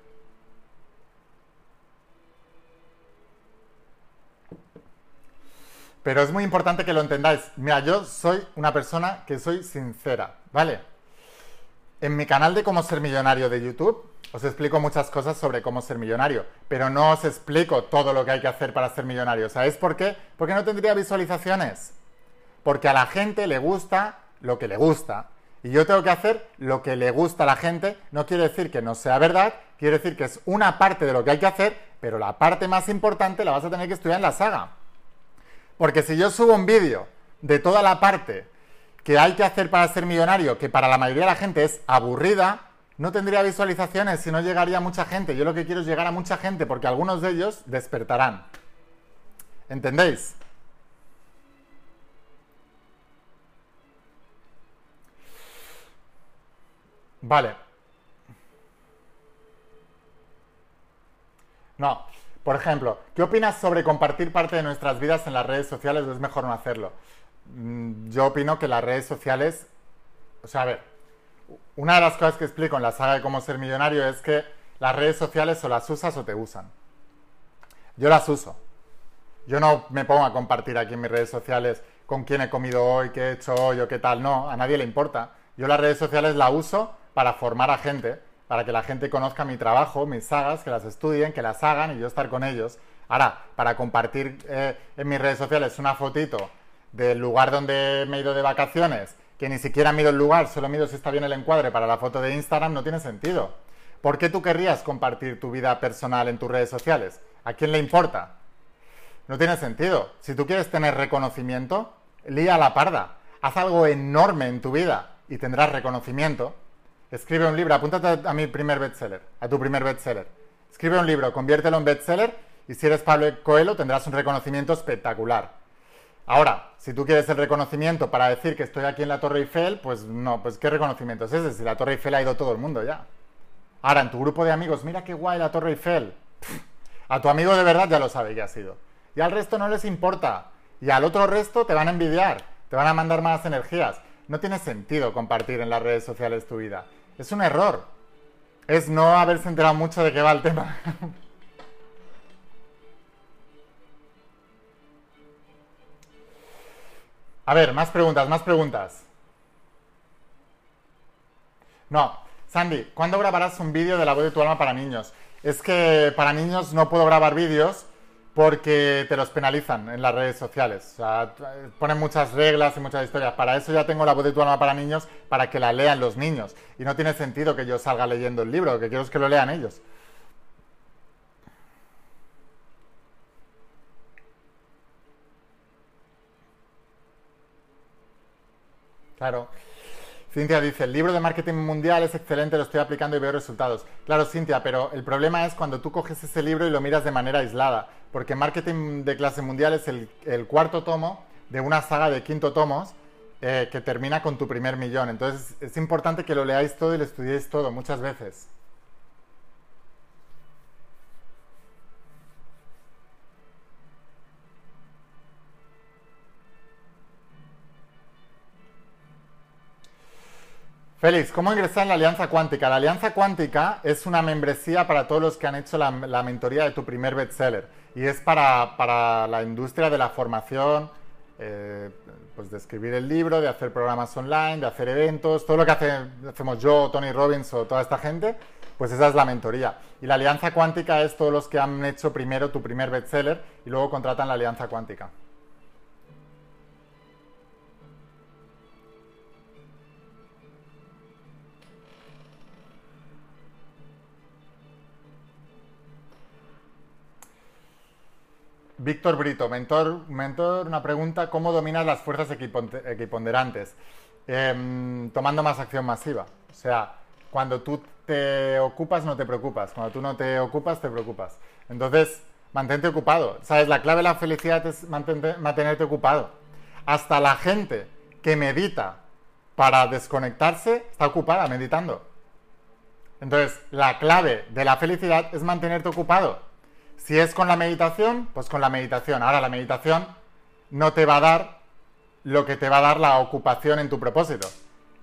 Speaker 1: Pero es muy importante que lo entendáis. Mira, yo soy una persona que soy sincera, ¿vale? En mi canal de cómo ser millonario de YouTube os explico muchas cosas sobre cómo ser millonario, pero no os explico todo lo que hay que hacer para ser millonario. ¿Sabéis por qué? Porque no tendría visualizaciones. Porque a la gente le gusta lo que le gusta. Y yo tengo que hacer lo que le gusta a la gente. No quiere decir que no sea verdad, quiere decir que es una parte de lo que hay que hacer, pero la parte más importante la vas a tener que estudiar en la saga. Porque si yo subo un vídeo de toda la parte que hay que hacer para ser millonario, que para la mayoría de la gente es aburrida, no tendría visualizaciones y no llegaría mucha gente. Yo lo que quiero es llegar a mucha gente porque algunos de ellos despertarán. ¿Entendéis? Vale. No. Por ejemplo, ¿qué opinas sobre compartir parte de nuestras vidas en las redes sociales o es mejor no hacerlo? Mm, yo opino que las redes sociales, o sea, a ver, una de las cosas que explico en la saga de cómo ser millonario es que las redes sociales o las usas o te usan. Yo las uso. Yo no me pongo a compartir aquí en mis redes sociales con quién he comido hoy, qué he hecho hoy o qué tal. No, a nadie le importa. Yo las redes sociales las uso para formar a gente, para que la gente conozca mi trabajo, mis sagas, que las estudien, que las hagan y yo estar con ellos. Ahora, para compartir eh, en mis redes sociales una fotito del lugar donde me he ido de vacaciones que ni siquiera mido el lugar, solo mido si está bien el encuadre para la foto de Instagram, no tiene sentido. ¿Por qué tú querrías compartir tu vida personal en tus redes sociales? ¿A quién le importa? No tiene sentido. Si tú quieres tener reconocimiento, lía la parda. Haz algo enorme en tu vida y tendrás reconocimiento. Escribe un libro, apúntate a mi primer bestseller, a tu primer bestseller. Escribe un libro, conviértelo en bestseller y si eres Pablo Coelho tendrás un reconocimiento espectacular. Ahora, si tú quieres el reconocimiento para decir que estoy aquí en la Torre Eiffel, pues no, pues ¿qué reconocimiento es ese? Si la Torre Eiffel ha ido todo el mundo ya. Ahora, en tu grupo de amigos, mira qué guay la Torre Eiffel. a tu amigo de verdad ya lo sabe que ha sido. Y al resto no les importa. Y al otro resto te van a envidiar, te van a mandar más energías. No tiene sentido compartir en las redes sociales tu vida. Es un error. Es no haberse enterado mucho de qué va el tema. A ver, más preguntas, más preguntas. No, Sandy, ¿cuándo grabarás un vídeo de la voz de tu alma para niños? Es que para niños no puedo grabar vídeos porque te los penalizan en las redes sociales. O sea, ponen muchas reglas y muchas historias. Para eso ya tengo la voz de tu alma para niños, para que la lean los niños. Y no tiene sentido que yo salga leyendo el libro, lo que quiero es que lo lean ellos. Claro. Cintia dice, el libro de marketing mundial es excelente, lo estoy aplicando y veo resultados. Claro, Cintia, pero el problema es cuando tú coges ese libro y lo miras de manera aislada, porque marketing de clase mundial es el, cuarto tomo de una saga de quinto tomos eh, que termina con tu primer millón. Entonces es importante que lo leáis todo y lo estudiéis todo muchas veces. Félix, ¿cómo ingresar en la Alianza Cuántica? La Alianza Cuántica es una membresía para todos los que han hecho la, mentoría de tu primer bestseller y es para, la industria de la formación, eh, pues de escribir el libro, de hacer programas online, de hacer eventos, todo lo que hacemos yo, Tony Robbins o toda esta gente, pues esa es la mentoría. Y la Alianza Cuántica es todos los que han hecho primero tu primer bestseller y luego contratan la Alianza Cuántica. Víctor Brito, mentor, mentor, una pregunta, ¿cómo dominas las fuerzas equiponderantes? Em, tomando más acción masiva. O sea, cuando tú te ocupas no te preocupas, cuando tú no te ocupas te preocupas. Entonces, mantente ocupado. ¿Sabes? La clave de la felicidad es mantenerte ocupado. Hasta la gente que medita para desconectarse está ocupada meditando. Entonces, la clave de la felicidad es mantenerte ocupado. Si es con la meditación, pues con la meditación. Ahora la meditación no te va a dar lo que te va a dar la ocupación en tu propósito,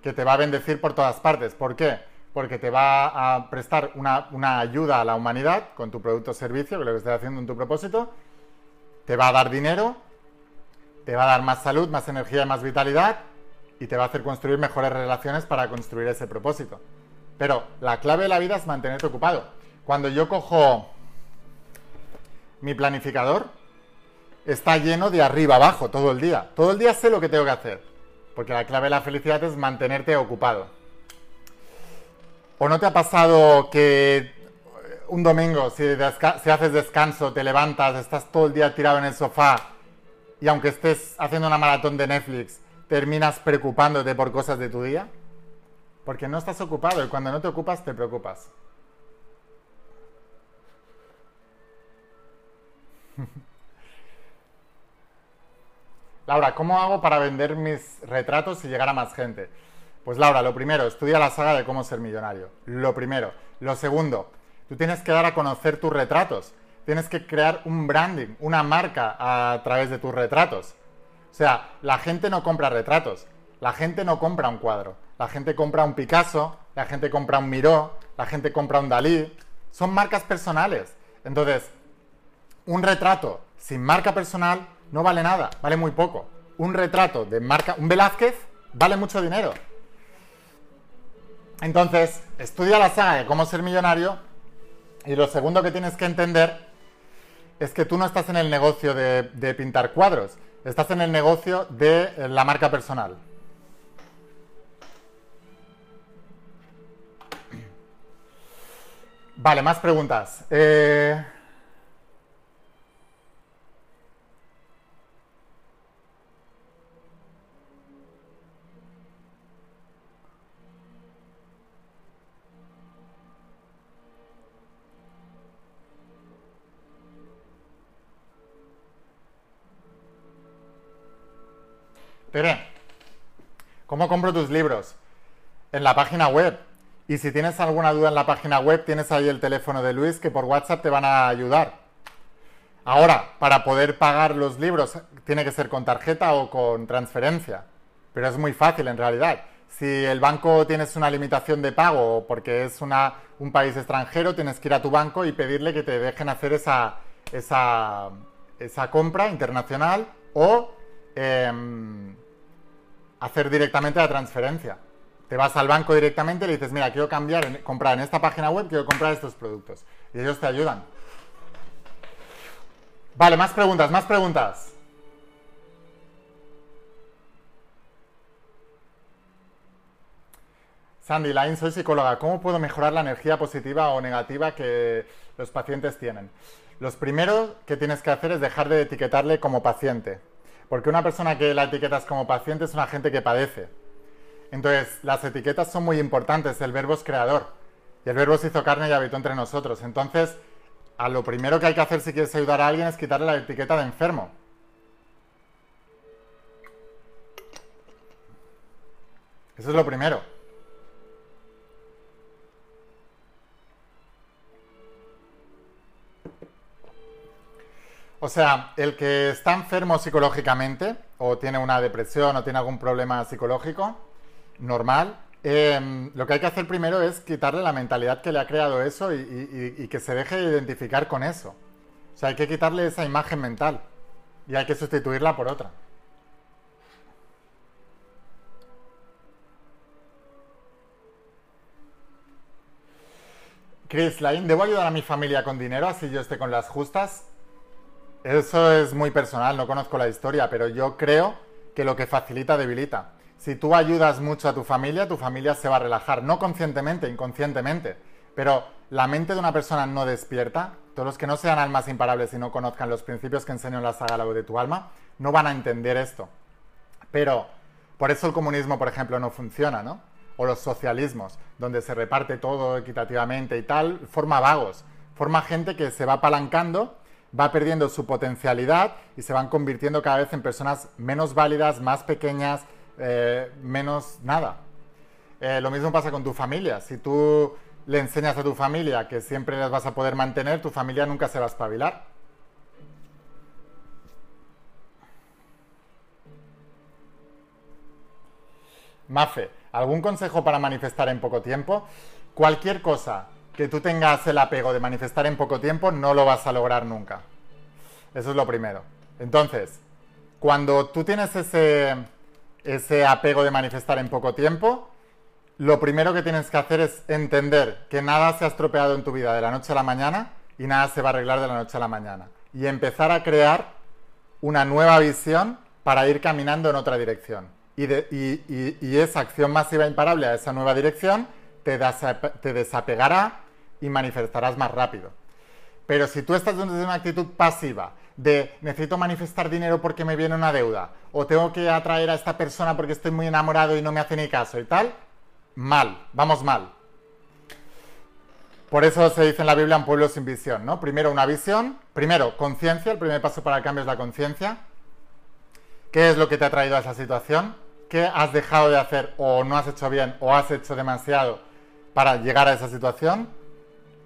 Speaker 1: que te va a bendecir por todas partes. ¿Por qué? Porque te va a prestar una, ayuda a la humanidad con tu producto o servicio, que lo que estás haciendo en tu propósito, te va a dar dinero te va a dar más salud, más energía y más vitalidad y te va a hacer construir mejores relaciones para construir ese propósito. Pero la clave de la vida es mantenerte ocupado. Cuando yo cojo mi planificador, está lleno de arriba abajo todo el día. Todo el día sé lo que tengo que hacer. Porque la clave de la felicidad es mantenerte ocupado. ¿O no te ha pasado que un domingo, si, haces descanso, te levantas, estás todo el día tirado en el sofá y aunque estés haciendo una maratón de Netflix, terminas preocupándote por cosas de tu día? Porque no estás ocupado y cuando no te ocupas te preocupas. Laura, ¿cómo hago para vender mis retratos y llegar a más gente? Pues Laura, lo primero, estudia la saga de cómo ser millonario. Lo primero. Lo segundo, tú tienes que dar a conocer tus retratos. Tienes que crear un branding, una marca a través de tus retratos. O sea, la gente no compra retratos, la gente no compra un cuadro, la gente compra un Picasso, la gente compra un Miró, la gente compra un Dalí. Son marcas personales. Entonces, un retrato sin marca personal no vale nada, vale muy poco. Un retrato de marca, un Velázquez, vale mucho dinero. Entonces, estudia la saga de cómo ser millonario y lo segundo que tienes que entender es que tú no estás en el negocio de, pintar cuadros, estás en el negocio de la marca personal. Vale, más preguntas. Eh... Tere, ¿cómo compro tus libros? En la página web. Y si tienes alguna duda en la página web, tienes ahí el teléfono de Luis que por WhatsApp te van a ayudar. Ahora, para poder pagar los libros, tiene que ser con tarjeta o con transferencia. Pero es muy fácil en realidad. Si el banco tienes una limitación de pago porque es una, un país extranjero, tienes que ir a tu banco y pedirle que te dejen hacer esa, esa, esa compra internacional o em, hacer directamente la transferencia. Te vas al banco directamente y le dices, mira, quiero cambiar, comprar en esta página web, quiero comprar estos productos. Y ellos te ayudan. Vale, más preguntas, más preguntas. Sandy Line, soy psicóloga. ¿Cómo puedo mejorar la energía positiva o negativa que los pacientes tienen? Los primeros que tienes que hacer es dejar de etiquetarle como paciente. Porque una persona que la etiquetas como paciente es una gente que padece. Entonces, las etiquetas son muy importantes. El verbo es creador. Y el verbo se hizo carne y habitó entre nosotros. Entonces, a lo primero que hay que hacer si quieres ayudar a alguien es quitarle la etiqueta de enfermo. Eso es lo primero. O sea, el que está enfermo psicológicamente, o tiene una depresión, o tiene algún problema psicológico, normal, em, lo que hay que hacer primero es quitarle la mentalidad que le ha creado eso y, que se deje de identificar con eso. O sea, hay que quitarle esa imagen mental y hay que sustituirla por otra. Chris Lain, ¿debo ayudar a mi familia con dinero así yo esté con las justas? Eso es muy personal, no conozco la historia, pero yo creo que lo que facilita debilita. Si tú ayudas mucho a tu familia, tu familia se va a relajar, no conscientemente, inconscientemente. Pero la mente de una persona no despierta, todos los que no sean almas imparables y no conozcan los principios que enseño en la saga La de tu alma, no van a entender esto. Pero por eso el comunismo, por ejemplo, no funciona, ¿no? O los socialismos, donde se reparte todo equitativamente y tal, forma vagos, forma gente que se va apalancando va perdiendo su potencialidad y se van convirtiendo cada vez en personas menos válidas, más pequeñas, eh, menos nada. Eh, lo mismo pasa con tu familia. Si tú le enseñas a tu familia que siempre las vas a poder mantener, tu familia nunca se va a espabilar. Mafe, ¿algún consejo para manifestar en poco tiempo? Cualquier cosa que tú tengas el apego de manifestar en poco tiempo, no lo vas a lograr nunca. Eso es lo primero. Entonces, Cuando tú tienes ese, ese apego de manifestar en poco tiempo, lo primero que tienes que hacer es entender que nada se ha estropeado en tu vida de la noche a la mañana y nada se va a arreglar de la noche a la mañana. Y empezar a crear una nueva visión para ir caminando en otra dirección. Y, esa acción masiva imparable a esa nueva dirección te, te desapegará y manifestarás más rápido. Pero si tú estás desde una actitud pasiva, de necesito manifestar dinero porque me viene una deuda, o tengo que atraer a esta persona porque estoy muy enamorado y no me hace ni caso y tal, mal, vamos mal. Por eso se dice en la Biblia un pueblo sin visión, ¿no? Primero una visión, primero conciencia, el primer paso para el cambio es la conciencia. ¿Qué es lo que te ha traído a esa situación? ¿Qué has dejado de hacer o no has hecho bien o has hecho demasiado para llegar a esa situación?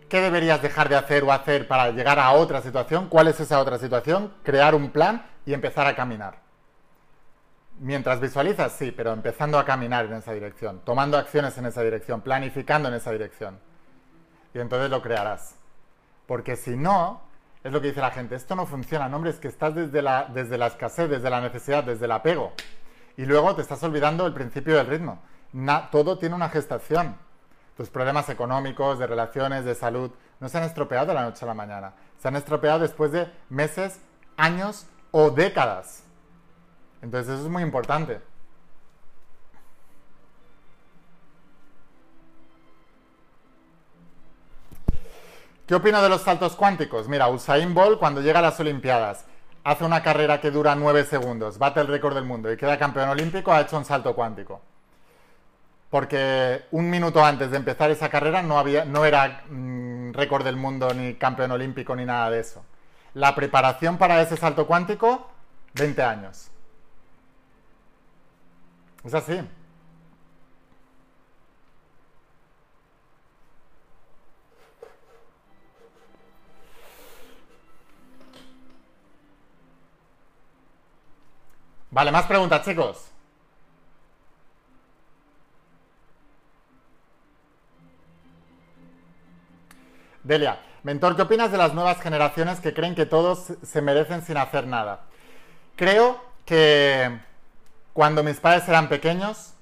Speaker 1: ¿Qué deberías dejar de hacer o hacer para llegar a otra situación? ¿Cuál es esa otra situación? Crear un plan y empezar a caminar. Mientras visualizas, sí, pero empezando a caminar en esa dirección, tomando acciones en esa dirección, planificando en esa dirección. Y entonces lo crearás. Porque si no, es lo que dice la gente, esto no funciona, no, hombre, es que estás desde la, escasez, desde la necesidad, desde el apego. Y luego te estás olvidando el principio del ritmo. todo tiene una gestación. Tus problemas económicos, de relaciones, de salud, no se han estropeado de la noche a la mañana. Se han estropeado después de meses, años o décadas. Entonces eso es muy importante. ¿Qué opino de los saltos cuánticos? Mira, Usain Bolt cuando llega a las Olimpiadas hace una carrera que dura 9 segundos, bate el récord del mundo y queda campeón olímpico, ha hecho un salto cuántico. Porque un minuto antes de empezar esa carrera no, había, no era mm, récord del mundo, ni campeón olímpico, ni nada de eso. La preparación para ese salto cuántico, 20 años. Es así. Vale, más preguntas, chicos. Delia, mentor, ¿qué opinas de las nuevas generaciones que creen que todos se merecen sin hacer nada? Creo que cuando mis padres eran pequeños,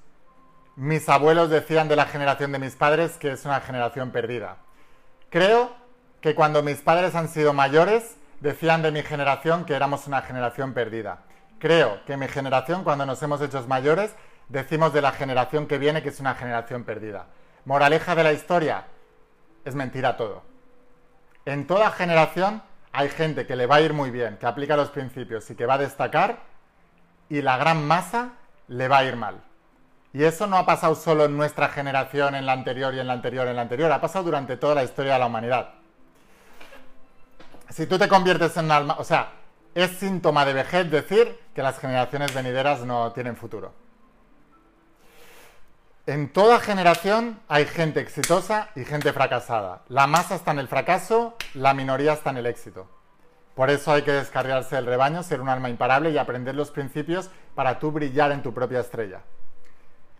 Speaker 1: mis abuelos decían de la generación de mis padres que es una generación perdida. Creo que cuando mis padres han sido mayores, decían de mi generación que éramos una generación perdida. Creo que mi generación, cuando nos hemos hecho mayores, decimos de la generación que viene que es una generación perdida. Moraleja de la historia, es mentira todo. En toda generación hay gente que le va a ir muy bien, que aplica los principios y que va a destacar y la gran masa le va a ir mal. Y eso no ha pasado solo en nuestra generación, en la anterior y en la anterior, en la anterior, ha pasado durante toda la historia de la humanidad. Si tú te conviertes en alma, o sea, es síntoma de vejez decir que las generaciones venideras no tienen futuro. En toda generación hay gente exitosa y gente fracasada. La masa está en el fracaso, la minoría está en el éxito. Por eso hay que descargarse del rebaño, ser un alma imparable y aprender los principios para tú brillar en tu propia estrella.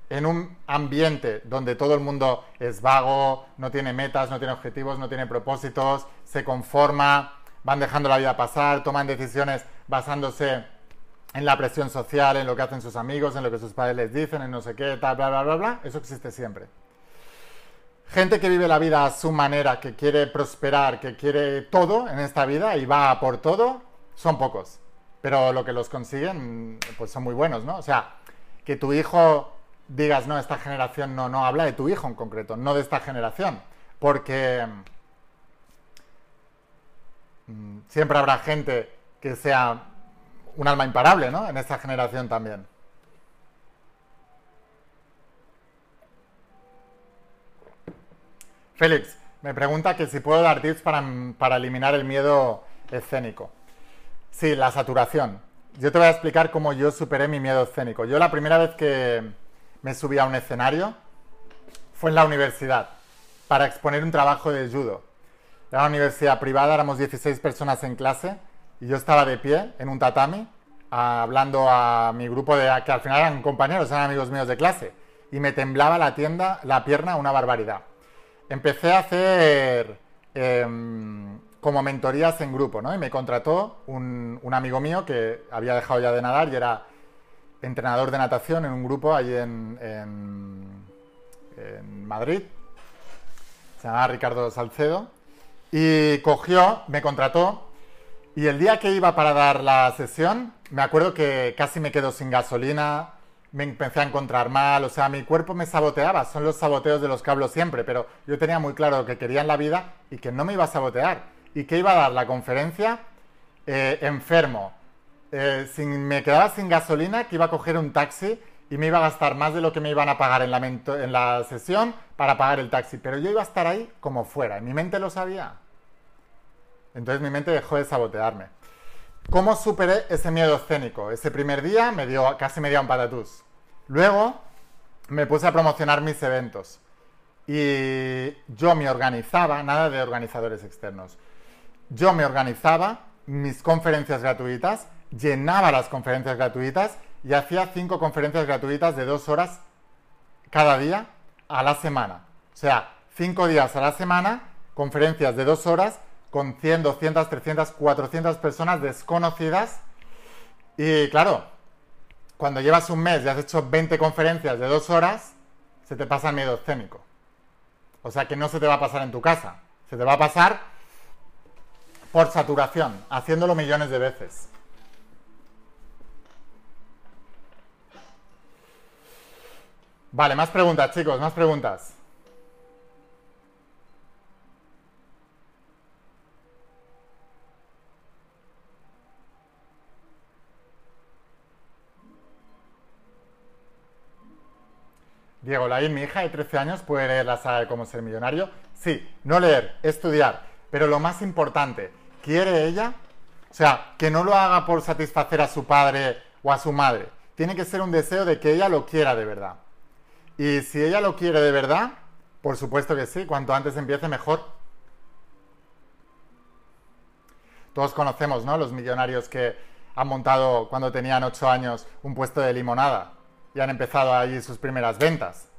Speaker 1: En un ambiente donde todo el mundo es vago, no tiene metas, no tiene objetivos, no tiene propósitos, se conforma, van dejando la vida pasar, toman decisiones basándose en la presión social, en lo que hacen sus amigos, en lo que sus padres les dicen, en no sé qué, tal, bla, bla, bla, bla, eso existe siempre. Gente que vive la vida a su manera, que quiere prosperar, que quiere todo en esta vida y va por todo, son pocos. Pero lo que los consiguen, pues son muy buenos, ¿no? O sea, que tu hijo digas, no, esta generación no, no habla de tu hijo en concreto, no de esta generación. Porque mm, siempre habrá gente que sea un alma imparable, ¿no? En esta generación también. Félix, me pregunta que si puedo dar tips para, eliminar el miedo escénico. Sí, la saturación. Yo te voy a explicar cómo yo superé mi miedo escénico. Yo la primera vez que me subí a un escenario fue en la universidad para exponer un trabajo de judo. Era una universidad privada, éramos 16 personas en clase y yo estaba de pie en un tatami hablando a mi grupo de que al final eran compañeros, eran amigos míos de clase y me temblaba la tienda, la pierna una barbaridad empecé a hacer em, como mentorías en grupo, ¿no? Y me contrató un, amigo mío que había dejado ya de nadar y era entrenador de natación en un grupo allí en, en, Madrid. Se llama Ricardo Salcedo. Y cogió, me contrató. Y el día que iba para dar la sesión, me acuerdo que casi me quedo sin gasolina, me empecé a encontrar mal, o sea, mi cuerpo me saboteaba, son los saboteos de los que hablo siempre, pero yo tenía muy claro que quería en la vida y que no me iba a sabotear. Y que iba a dar la conferencia eh, enfermo, eh, sin, me quedaba sin gasolina, que iba a coger un taxi y me iba a gastar más de lo que me iban a pagar en la, en la sesión para pagar el taxi. Pero yo iba a estar ahí como fuera, mi mente lo sabía. Entonces mi mente dejó de sabotearme. ¿Cómo superé ese miedo escénico? Ese primer día me dio, casi me dio un patatús. Luego me puse a promocionar mis eventos. Y yo me organizaba, nada de organizadores externos. Yo me organizaba mis conferencias gratuitas, llenaba las conferencias gratuitas y hacía cinco conferencias gratuitas de dos horas cada día a la semana. O sea, cinco días a la semana, conferencias de dos horas con 100, 200, 300, 400 personas desconocidas. Y claro, cuando llevas un mes y has hecho 20 conferencias de dos horas, se te pasa el miedo escénico. O sea que no se te va a pasar en tu casa, se te va a pasar por saturación, haciéndolo millones de veces. Vale, más preguntas, chicos, más preguntas. Diego Laín, mi hija de 13 años, puede leer la saga de cómo ser millonario. Sí, no leer, estudiar. Pero lo más importante, ¿quiere ella? O sea, que no lo haga por satisfacer a su padre o a su madre. Tiene que ser un deseo de que ella lo quiera de verdad. Y si ella lo quiere de verdad, por supuesto que sí, cuanto antes empiece mejor. Todos conocemos, ¿no? Los millonarios que han montado cuando tenían 8 años un puesto de limonada y han empezado ahí sus primeras ventas.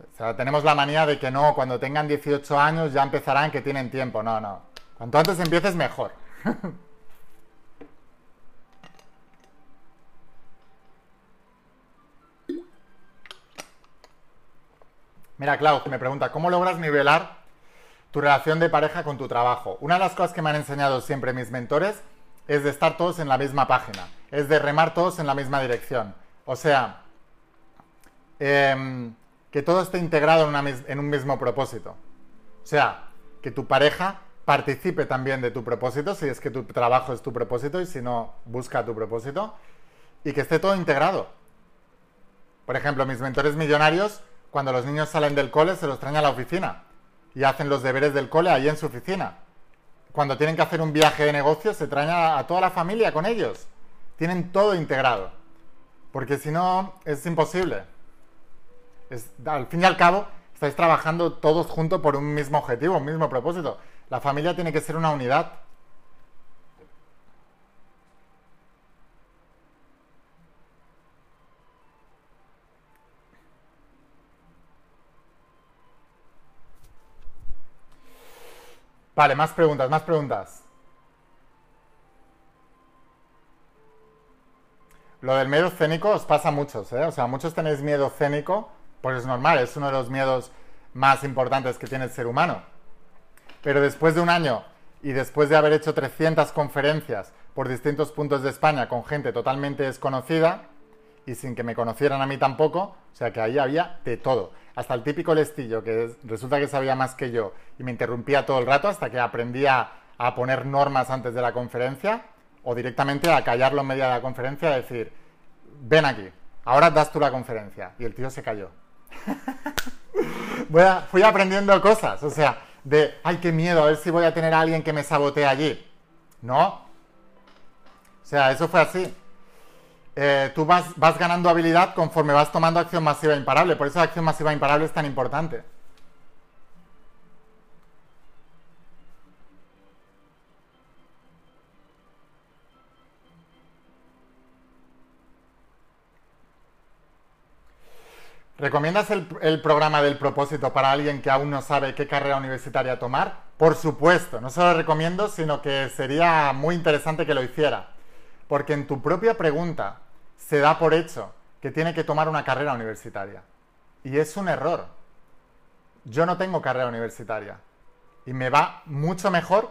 Speaker 1: O sea, tenemos la manía de que no, cuando tengan 18 años ya empezarán que tienen tiempo. No, no. Cuanto antes empieces, mejor. Mira, Clau, me pregunta, ¿cómo logras nivelar tu relación de pareja con tu trabajo? Una de las cosas que me han enseñado siempre mis mentores es de estar todos en la misma página, es de remar todos en la misma dirección. O sea, em, que todo esté integrado en, un mismo propósito. O sea, que tu pareja participe también de tu propósito, si es que tu trabajo es tu propósito y si no, busca tu propósito, y que esté todo integrado. Por ejemplo, mis mentores millonarios, cuando los niños salen del cole, se los traen a la oficina y hacen los deberes del cole ahí en su oficina. Cuando tienen que hacer un viaje de negocio, se traen a, a toda la familia con ellos. Tienen todo integrado. Porque si no, es imposible. Al fin y al cabo, estáis trabajando todos juntos por un mismo objetivo, un mismo propósito. La familia tiene que ser una unidad. Vale, más preguntas, más preguntas. Lo del miedo escénico os pasa a muchos, ¿eh? O sea, muchos tenéis miedo escénico, pues es normal, es uno de los miedos más importantes que tiene el ser humano. Pero después de un año y después de haber hecho 300 conferencias por distintos puntos de España con gente totalmente desconocida y sin que me conocieran a mí tampoco, o sea que ahí había de todo. Hasta el típico lestillo que es- resulta que sabía más que yo y me interrumpía todo el rato hasta que aprendía a poner normas antes de la conferencia o directamente a callarlo en medio de la conferencia y decir, ven aquí, ahora das tú la conferencia. Y el tío se cayó. Voy a- fui aprendiendo cosas, o sea, de, ay, qué miedo, a ver si voy a tener a alguien que me sabotee allí. No. O sea, eso fue así. Eh, tú vas, vas ganando habilidad conforme vas tomando acción masiva e imparable. Por eso la acción masiva e imparable es tan importante. ¿Recomiendas el, programa del propósito para alguien que aún no sabe qué carrera universitaria tomar? Por supuesto, no se lo recomiendo, sino que sería muy interesante que lo hiciera. Porque en tu propia pregunta se da por hecho que tiene que tomar una carrera universitaria. Y es un error. Yo no tengo carrera universitaria. Y me va mucho mejor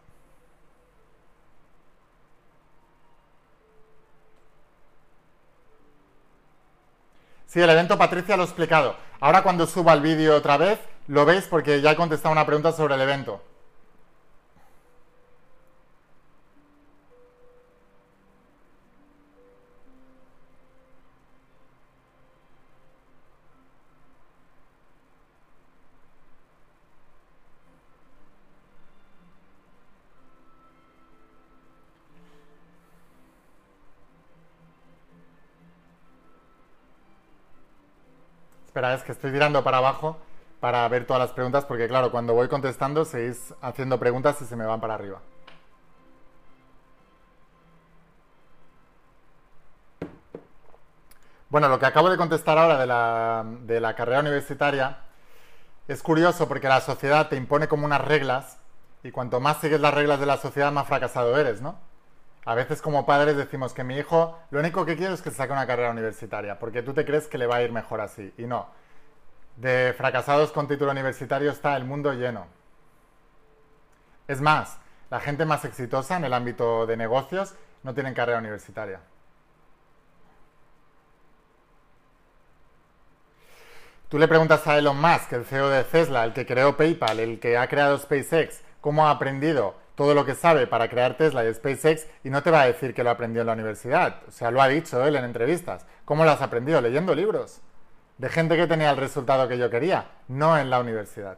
Speaker 1: Sí, el evento Patricia lo he explicado. Ahora cuando suba el vídeo otra vez, lo veis porque ya he contestado una pregunta sobre el evento. Espera, es que estoy tirando para abajo para ver todas las preguntas, porque claro, cuando voy contestando seguís haciendo preguntas y se me van para arriba. Bueno, lo que acabo de contestar ahora de la, de la carrera universitaria es curioso porque la sociedad te impone como unas reglas y cuanto más sigues las reglas de la sociedad, más fracasado eres, ¿no? A veces como padres decimos que mi hijo lo único que quiere es que saque una carrera universitaria, porque tú te crees que le va a ir mejor así. Y no. De fracasados con título universitario está el mundo lleno. Es más, la gente más exitosa en el ámbito de negocios no tienen carrera universitaria. Tú le preguntas a Elon Musk, el CEO de Tesla, el que creó PayPal, el que ha creado SpaceX, cómo ha aprendido todo lo que sabe para crear Tesla y SpaceX y no te va a decir que lo aprendió en la universidad. O sea, lo ha dicho él en entrevistas. ¿Cómo lo has aprendido? Leyendo libros de gente que tenía el resultado que yo quería, no en la universidad.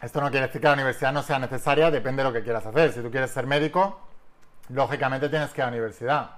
Speaker 1: Esto no quiere decir que la universidad no sea necesaria, depende de lo que quieras hacer. Si tú quieres ser médico, lógicamente tienes que ir a la universidad.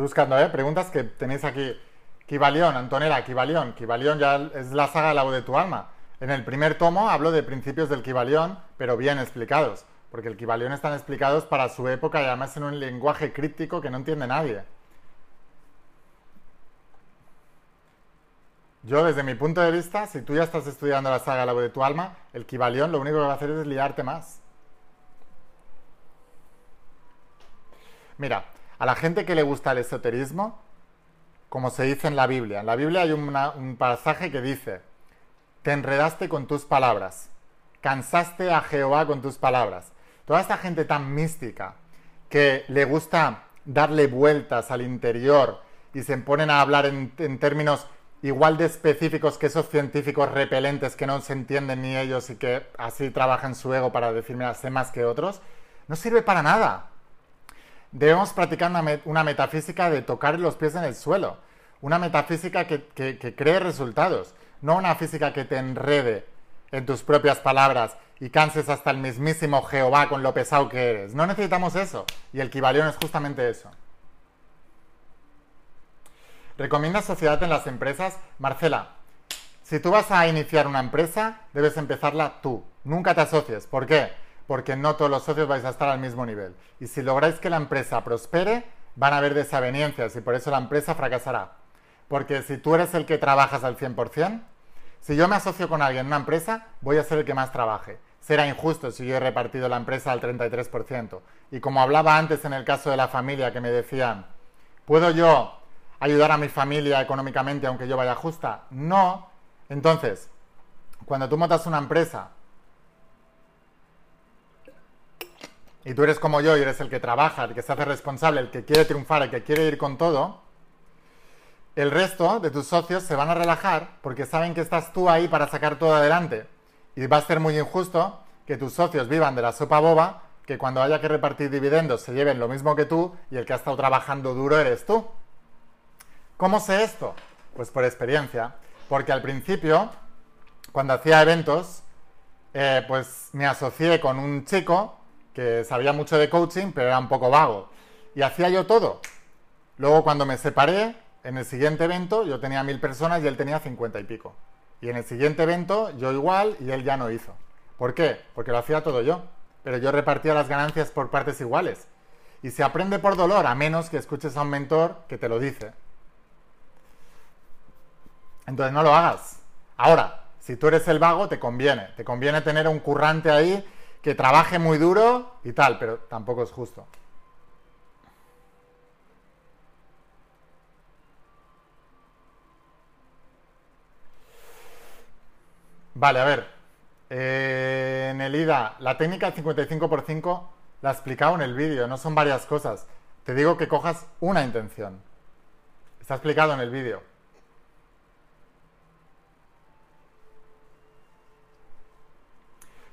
Speaker 1: Buscando, ¿eh? Preguntas que tenéis aquí. Kibalión, Antonella, Kibalión. Kibalión ya es la saga La voz de tu alma. En el primer tomo hablo de principios del Kibalión, pero bien explicados. Porque el Kibalión están explicados para su época y además en un lenguaje críptico que no entiende nadie. Yo, desde mi punto de vista, si tú ya estás estudiando la saga La voz de tu alma, el Kibalión lo único que va a hacer es liarte más. Mira, a la gente que le gusta el esoterismo, como se dice en la Biblia. En la Biblia hay un pasaje que dice, te enredaste con tus palabras, cansaste a Jehová con tus palabras. Toda esta gente tan mística que le gusta darle vueltas al interior y se ponen a hablar en, términos igual de específicos que esos científicos repelentes que no se entienden ni ellos y que así trabajan su ego para decirme sé más que otros, no sirve para nada debemos practicar una, metafísica de tocar los pies en el suelo, una metafísica que, que cree resultados, no una física que te enrede en tus propias palabras y canses hasta el mismísimo Jehová con lo pesado que eres. No necesitamos eso, y el Kibalión es justamente eso. ¿Recomiendas sociedad en las empresas? Marcela, si tú vas a iniciar una empresa, debes empezarla tú. Nunca te asocies. ¿Por qué? Porque no todos los socios vais a estar al mismo nivel. Y si lográis que la empresa prospere, van a haber desavenencias y por eso la empresa fracasará. Porque si tú eres el que trabajas al 100%, si yo me asocio con alguien en una empresa, voy a ser el que más trabaje. Será injusto si yo he repartido la empresa al 33%. Y como hablaba antes en el caso de la familia, que me decían, ¿puedo yo ayudar a mi familia económicamente aunque yo vaya justa? No. Entonces, cuando tú montas una empresa y tú eres como yo y eres el que trabaja, el que se hace responsable, el que quiere triunfar, el que quiere ir con todo, el resto de tus socios se van a relajar porque saben que estás tú ahí para sacar todo adelante. Y va a ser muy injusto que tus socios vivan de la sopa boba, que cuando haya que repartir dividendos se lleven lo mismo que tú y el que ha estado trabajando duro eres tú. ¿Cómo sé esto? Pues por experiencia. Porque al principio, cuando hacía eventos, eh, pues me asocié con un chico que sabía mucho de coaching, pero era un poco vago. Y hacía yo todo. Luego cuando me separé, en el siguiente evento yo tenía mil personas y él tenía cincuenta y pico. Y en el siguiente evento yo igual y él ya no hizo. ¿Por qué? Porque lo hacía todo yo. Pero yo repartía las ganancias por partes iguales. Y se aprende por dolor, a menos que escuches a un mentor que te lo dice. Entonces no lo hagas. Ahora, si tú eres el vago, te conviene. Te conviene tener un currante ahí que trabaje muy duro y tal, pero tampoco es justo. Vale, a ver. Eh, en el IDA, la técnica del 55x5 la he explicado en el vídeo, no son varias cosas. Te digo que cojas una intención. Está explicado en el vídeo.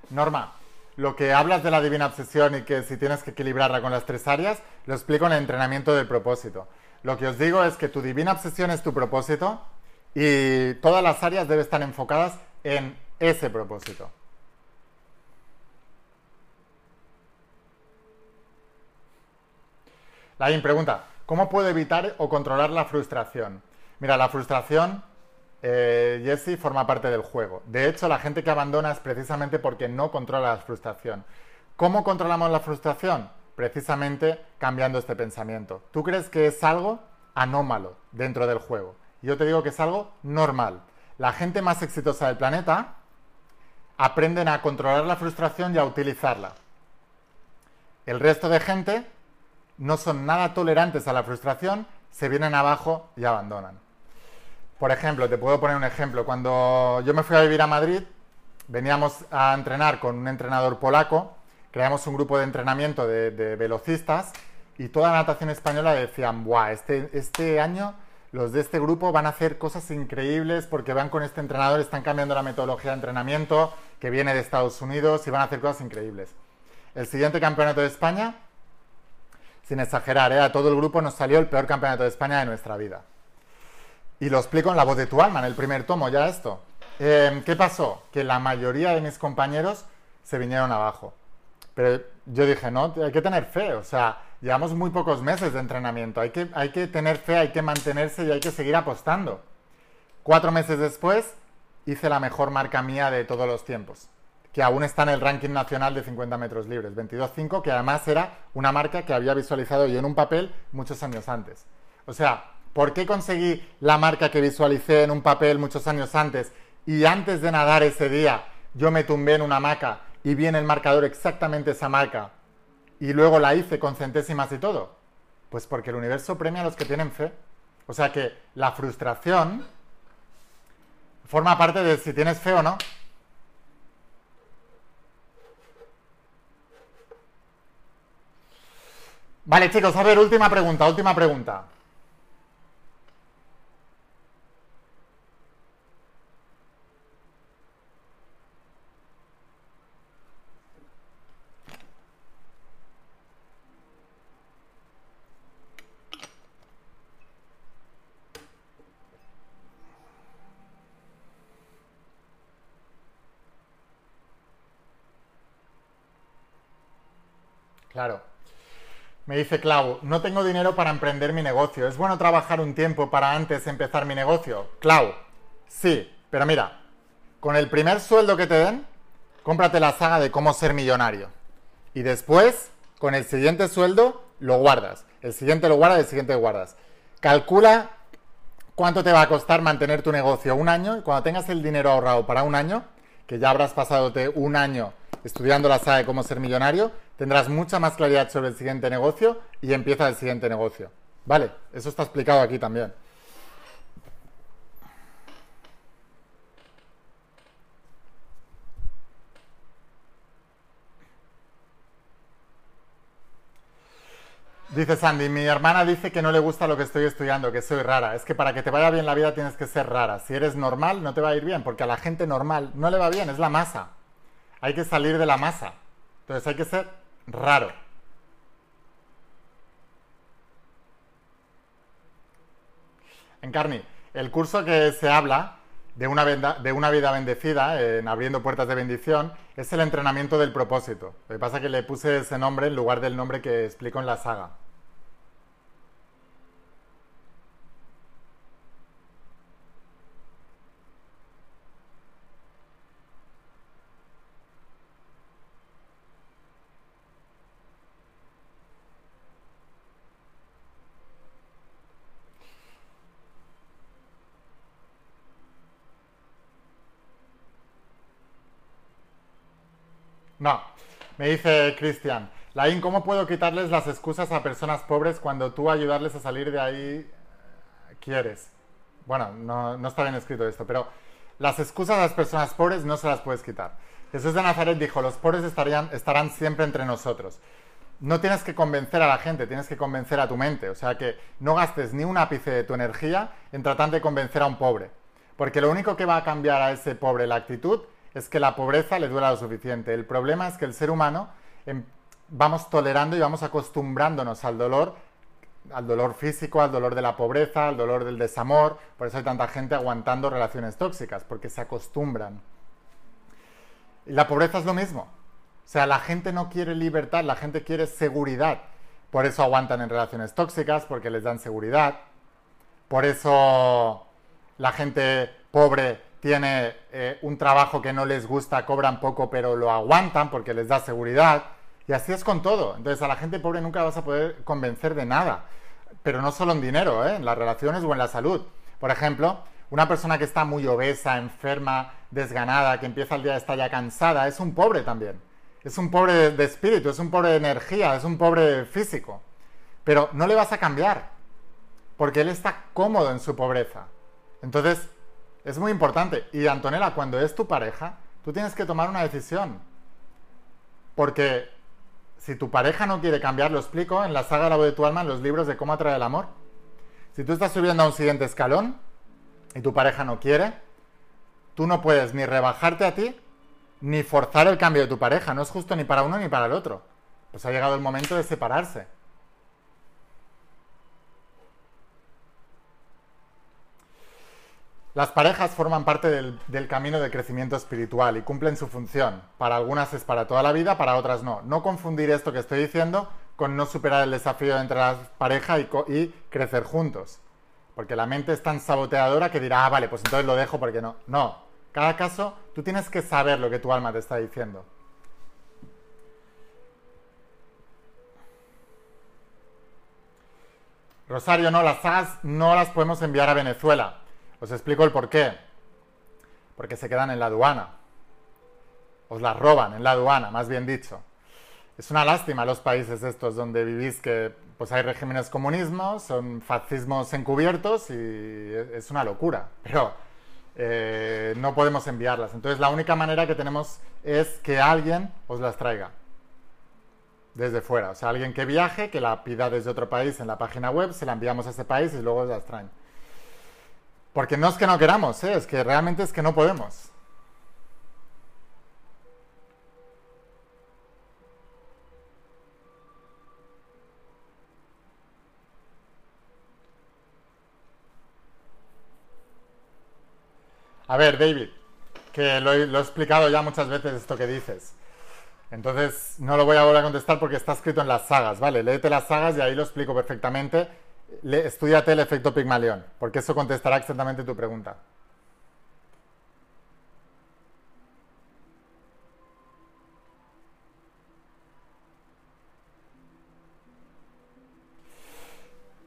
Speaker 1: Norma, lo que hablas de la divina obsesión y que si tienes que equilibrarla con las tres áreas, lo explico en el entrenamiento del propósito. Lo que os digo es que tu divina obsesión es tu propósito y todas las áreas deben estar enfocadas en ese propósito. Lain pregunta, ¿cómo puedo evitar o controlar la frustración? Mira, la frustración, eh, Jesse, forma parte del juego. De hecho, la gente que abandona es precisamente porque no controla la frustración. ¿Cómo controlamos la frustración? Precisamente cambiando este pensamiento. Tú crees que es algo anómalo dentro del juego. Yo te digo que es algo normal. La gente más exitosa del planeta aprenden a controlar la frustración y a utilizarla. El resto de gente no son nada tolerantes a la frustración, se vienen abajo y abandonan. Por ejemplo, te puedo poner un ejemplo. Cuando yo me fui a vivir a Madrid, veníamos a entrenar con un entrenador polaco, creamos un grupo de entrenamiento de, velocistas y toda la natación española decían, ¡buah! Este, este año los de este grupo van a hacer cosas increíbles porque van con este entrenador, están cambiando la metodología de entrenamiento que viene de Estados Unidos y van a hacer cosas increíbles. El siguiente campeonato de España, sin exagerar, ¿eh? a todo el grupo nos salió el peor campeonato de España de nuestra vida. Y lo explico en La voz de tu alma, en el primer tomo, ya esto. Em, ¿Qué pasó? Que la mayoría de mis compañeros se vinieron abajo. Pero yo dije, no, hay que tener fe, o sea, llevamos muy pocos meses de entrenamiento, hay que, hay que tener fe, hay que mantenerse y hay que seguir apostando. Cuatro meses después hice la mejor marca mía de todos los tiempos, que aún está en el ranking nacional de 50 metros libres, 22.5, que además era una marca que había visualizado yo en un papel muchos años antes. O sea, ¿por qué conseguí la marca que visualicé en un papel muchos años antes y antes de nadar ese día yo me tumbé en una hamaca y vi en el marcador exactamente esa marca y luego la hice con centésimas y todo? Pues porque el universo premia a los que tienen fe. O sea que la frustración forma parte de si tienes fe o no. Vale, chicos, a ver, última pregunta, última pregunta. Claro. Me dice Clau, no tengo dinero para emprender mi negocio. ¿Es bueno trabajar un tiempo para antes empezar mi negocio? Clau, sí, pero mira, con el primer sueldo que te den, cómprate la saga de cómo ser millonario. Y después, con el siguiente sueldo, lo guardas. El siguiente lo guardas, el siguiente lo guardas. Calcula cuánto te va a costar mantener tu negocio un año y cuando tengas el dinero ahorrado para un año, que ya habrás pasado un año estudiando la saga de cómo ser millonario, tendrás mucha más claridad sobre el siguiente negocio y empieza el siguiente negocio. Vale, eso está explicado aquí también. Dice Sandy, mi hermana dice que no le gusta lo que estoy estudiando, que soy rara. Es que para que te vaya bien la vida tienes que ser rara. Si eres normal, no te va a ir bien, porque a la gente normal no le va bien, es la masa. Hay que salir de la masa. Entonces hay que ser raro. Encarni, el curso que se habla de una, de una vida bendecida, en abriendo puertas de bendición, es el entrenamiento del propósito. Lo que pasa es que le puse ese nombre en lugar del nombre que explico en la saga. No, me dice Cristian, Laín, ¿cómo puedo quitarles las excusas a personas pobres cuando tú ayudarles a salir de ahí quieres? Bueno, no, está bien escrito esto, pero las excusas a las personas pobres no se las puedes quitar. Jesús de Nazaret dijo, los pobres estarían, estarán siempre entre nosotros. No tienes que convencer a la gente, tienes que convencer a tu mente. O sea que no gastes ni un ápice de tu energía en tratar de convencer a un pobre. Porque lo único que va a cambiar a ese pobre la actitud es que la pobreza le duela lo suficiente. El problema es que el ser humano em, vamos tolerando y vamos acostumbrándonos al dolor, al dolor físico, al dolor de la pobreza, al dolor del desamor. Por eso hay tanta gente aguantando relaciones tóxicas, porque se acostumbran. Y la pobreza es lo mismo. O sea, la gente no quiere libertad, la gente quiere seguridad. Por eso aguantan en relaciones tóxicas, porque les dan seguridad. Por eso la gente pobre tiene eh, un trabajo que no les gusta, cobran poco, pero lo aguantan porque les da seguridad. Y así es con todo. Entonces a la gente pobre nunca vas a poder convencer de nada. Pero no solo en dinero, ¿eh? en las relaciones o en la salud. Por ejemplo, una persona que está muy obesa, enferma, desganada, que empieza el día está ya cansada, es un pobre también. Es un pobre de espíritu, es un pobre de energía, es un pobre físico. Pero no le vas a cambiar, porque él está cómodo en su pobreza. Entonces, es muy importante. Y Antonella, cuando es tu pareja, tú tienes que tomar una decisión. Porque si tu pareja no quiere cambiar, lo explico en la saga La voz de tu alma, en los libros de cómo atraer el amor. Si tú estás subiendo a un siguiente escalón y tu pareja no quiere, tú no puedes ni rebajarte a ti, ni forzar el cambio de tu pareja. No es justo ni para uno ni para el otro. Pues ha llegado el momento de separarse. Las parejas forman parte del, camino de crecimiento espiritual y cumplen su función. Para algunas es para toda la vida, para otras no. No confundir esto que estoy diciendo con no superar el desafío entre la pareja y, y crecer juntos. Porque la mente es tan saboteadora que dirá, ah, vale, pues entonces lo dejo porque no. No, cada caso tú tienes que saber lo que tu alma te está diciendo. Rosario, no, las sagas no las podemos enviar a Venezuela. Os explico el por qué. Porque se quedan en la aduana. Os las roban en la aduana, más bien dicho. Es una lástima los países estos donde vivís que pues hay regímenes comunismos, son fascismos encubiertos y es una locura. Pero eh, no podemos enviarlas. Entonces la única manera que tenemos es que alguien os las traiga desde fuera. O sea, alguien que viaje, que la pida desde otro país en la página web, se la enviamos a ese país y luego las traen. Porque no es que no queramos, ¿eh? es que realmente es que no podemos. A ver, David, que lo, lo, he explicado ya muchas veces esto que dices. Entonces, no lo voy a volver a contestar porque está escrito en las sagas, ¿vale? Léete las sagas y ahí lo explico perfectamente le, estudiate el efecto Pigmalión, porque eso contestará exactamente tu pregunta.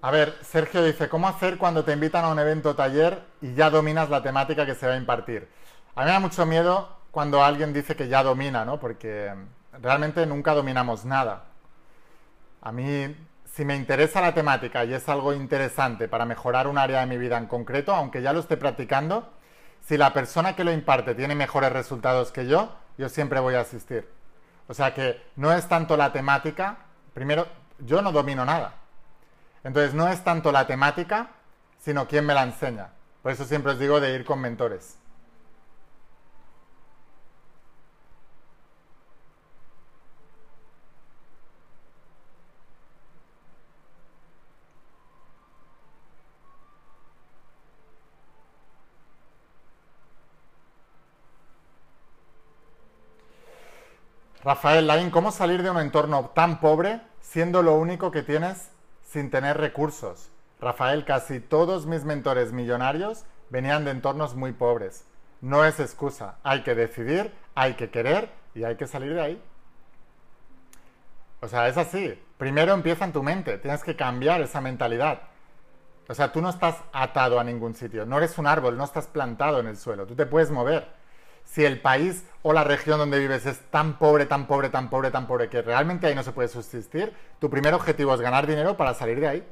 Speaker 1: A ver, Sergio dice, ¿cómo hacer cuando te invitan a un evento taller y ya dominas la temática que se va a impartir? A mí me da mucho miedo cuando alguien dice que ya domina, ¿no? Porque realmente nunca dominamos nada. A mí si me interesa la temática y es algo interesante para mejorar un área de mi vida en concreto, aunque ya lo esté practicando, si la persona que lo imparte tiene mejores resultados que yo, yo siempre voy a asistir. O sea que no es tanto la temática, primero, yo no domino nada. Entonces no es tanto la temática, sino quién me la enseña. Por eso siempre os digo de ir con mentores. Rafael Laín, ¿cómo salir de un entorno tan pobre siendo lo único que tienes sin tener recursos? Rafael, casi todos mis mentores millonarios venían de entornos muy pobres. No es excusa, hay que decidir, hay que querer y hay que salir de ahí. O sea, es así. Primero empieza en tu mente, tienes que cambiar esa mentalidad. O sea, tú no estás atado a ningún sitio, no eres un árbol, no estás plantado en el suelo, tú te puedes mover. Si el país o la región donde vives es tan pobre, tan pobre, tan pobre, tan pobre, que realmente ahí no se puede subsistir, tu primer objetivo es ganar dinero para salir de ahí.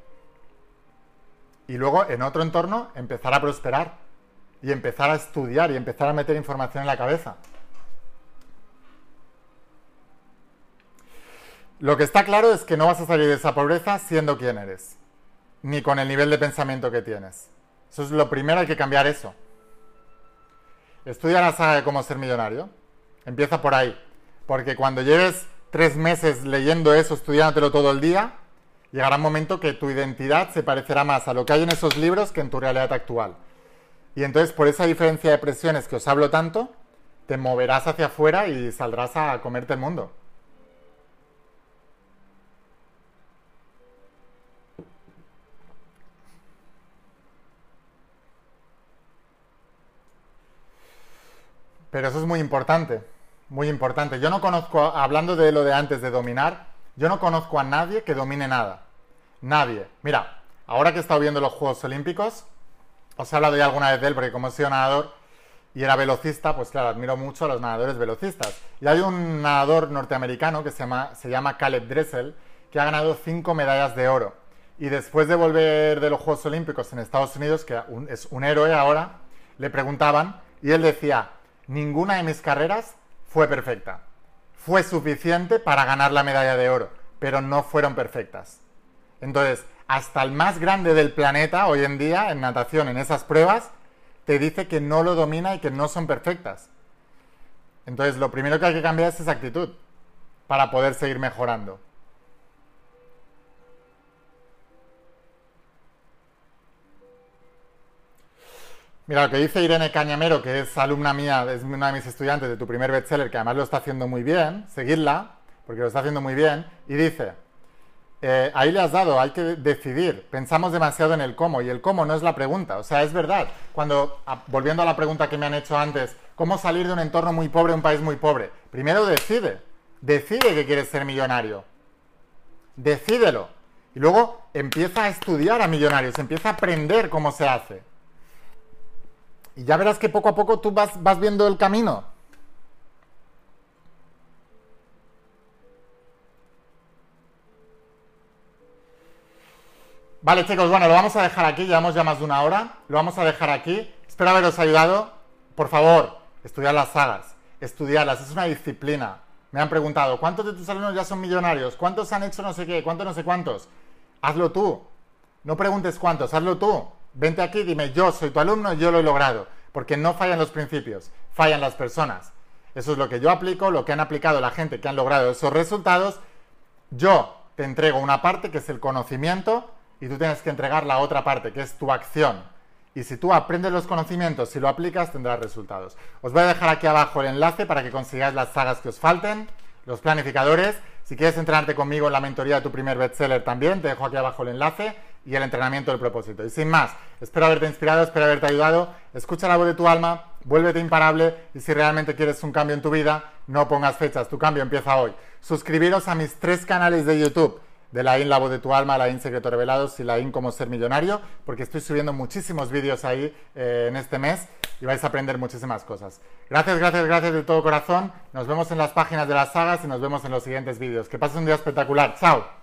Speaker 1: Y luego, en otro entorno, empezar a prosperar y empezar a estudiar y empezar a meter información en la cabeza. Lo que está claro es que no vas a salir de esa pobreza siendo quien eres, ni con el nivel de pensamiento que tienes. Eso es lo primero, hay que cambiar eso. Estudia la saga de cómo ser millonario. Empieza por ahí. Porque cuando lleves tres meses leyendo eso, estudiándotelo todo el día, llegará un momento que tu identidad se parecerá más a lo que hay en esos libros que en tu realidad actual. Y entonces, por esa diferencia de presiones que os hablo tanto, te moverás hacia afuera y saldrás a comerte el mundo. Pero eso es muy importante, muy importante. Yo no conozco, hablando de lo de antes de dominar, yo no conozco a nadie que domine nada. Nadie. Mira, ahora que he estado viendo los Juegos Olímpicos, os he hablado ya alguna vez de él porque como he sido nadador y era velocista, pues claro, admiro mucho a los nadadores velocistas. Y hay un nadador norteamericano que se llama, se llama Caleb Dressel, que ha ganado cinco medallas de oro. Y después de volver de los Juegos Olímpicos en Estados Unidos, que es un héroe ahora, le preguntaban y él decía, ninguna de mis carreras fue perfecta. Fue suficiente para ganar la medalla de oro, pero no fueron perfectas. Entonces, hasta el más grande del planeta hoy en día en natación, en esas pruebas, te dice que no lo domina y que no son perfectas. Entonces, lo primero que hay que cambiar es esa actitud para poder seguir mejorando. Mira, lo que dice Irene Cañamero, que es alumna mía, es una de mis estudiantes de tu primer bestseller, que además lo está haciendo muy bien, seguidla, porque lo está haciendo muy bien, y dice, eh, ahí le has dado, hay que decidir, pensamos demasiado en el cómo, y el cómo no es la pregunta, o sea, es verdad, cuando, volviendo a la pregunta que me han hecho antes, ¿cómo salir de un entorno muy pobre un país muy pobre? Primero decide, decide que quieres ser millonario, decídelo, y luego empieza a estudiar a millonarios, empieza a aprender cómo se hace. Y ya verás que poco a poco tú vas, vas viendo el camino. Vale, chicos, bueno, lo vamos a dejar aquí, llevamos ya más de una hora, lo vamos a dejar aquí. Espero haberos ayudado. Por favor, estudiar las sagas, estudiarlas, es una disciplina. Me han preguntado, ¿cuántos de tus alumnos ya son millonarios? ¿Cuántos han hecho no sé qué? ¿Cuántos no sé cuántos? Hazlo tú. No preguntes cuántos, hazlo tú. Vente aquí dime, yo soy tu alumno yo lo he logrado. Porque no fallan los principios, fallan las personas. Eso es lo que yo aplico, lo que han aplicado la gente que han logrado esos resultados. Yo te entrego una parte que es el conocimiento y tú tienes que entregar la otra parte que es tu acción. Y si tú aprendes los conocimientos, si lo aplicas, tendrás resultados. Os voy a dejar aquí abajo el enlace para que consigáis las sagas que os falten, los planificadores. Si quieres entrenarte conmigo en la mentoría de tu primer bestseller también, te dejo aquí abajo el enlace y el entrenamiento del propósito. Y sin más, espero haberte inspirado, espero haberte ayudado. Escucha la voz de tu alma, vuélvete imparable y si realmente quieres un cambio en tu vida, no pongas fechas, tu cambio empieza hoy. Suscribiros a mis tres canales de YouTube de la IN La Voz de tu Alma, la IN Secreto Revelados y la IN Cómo Ser Millonario, porque estoy subiendo muchísimos vídeos ahí eh, en este mes y vais a aprender muchísimas cosas. Gracias, gracias, gracias de todo corazón. Nos vemos en las páginas de las sagas y nos vemos en los siguientes vídeos. Que pases un día espectacular. ¡Chao!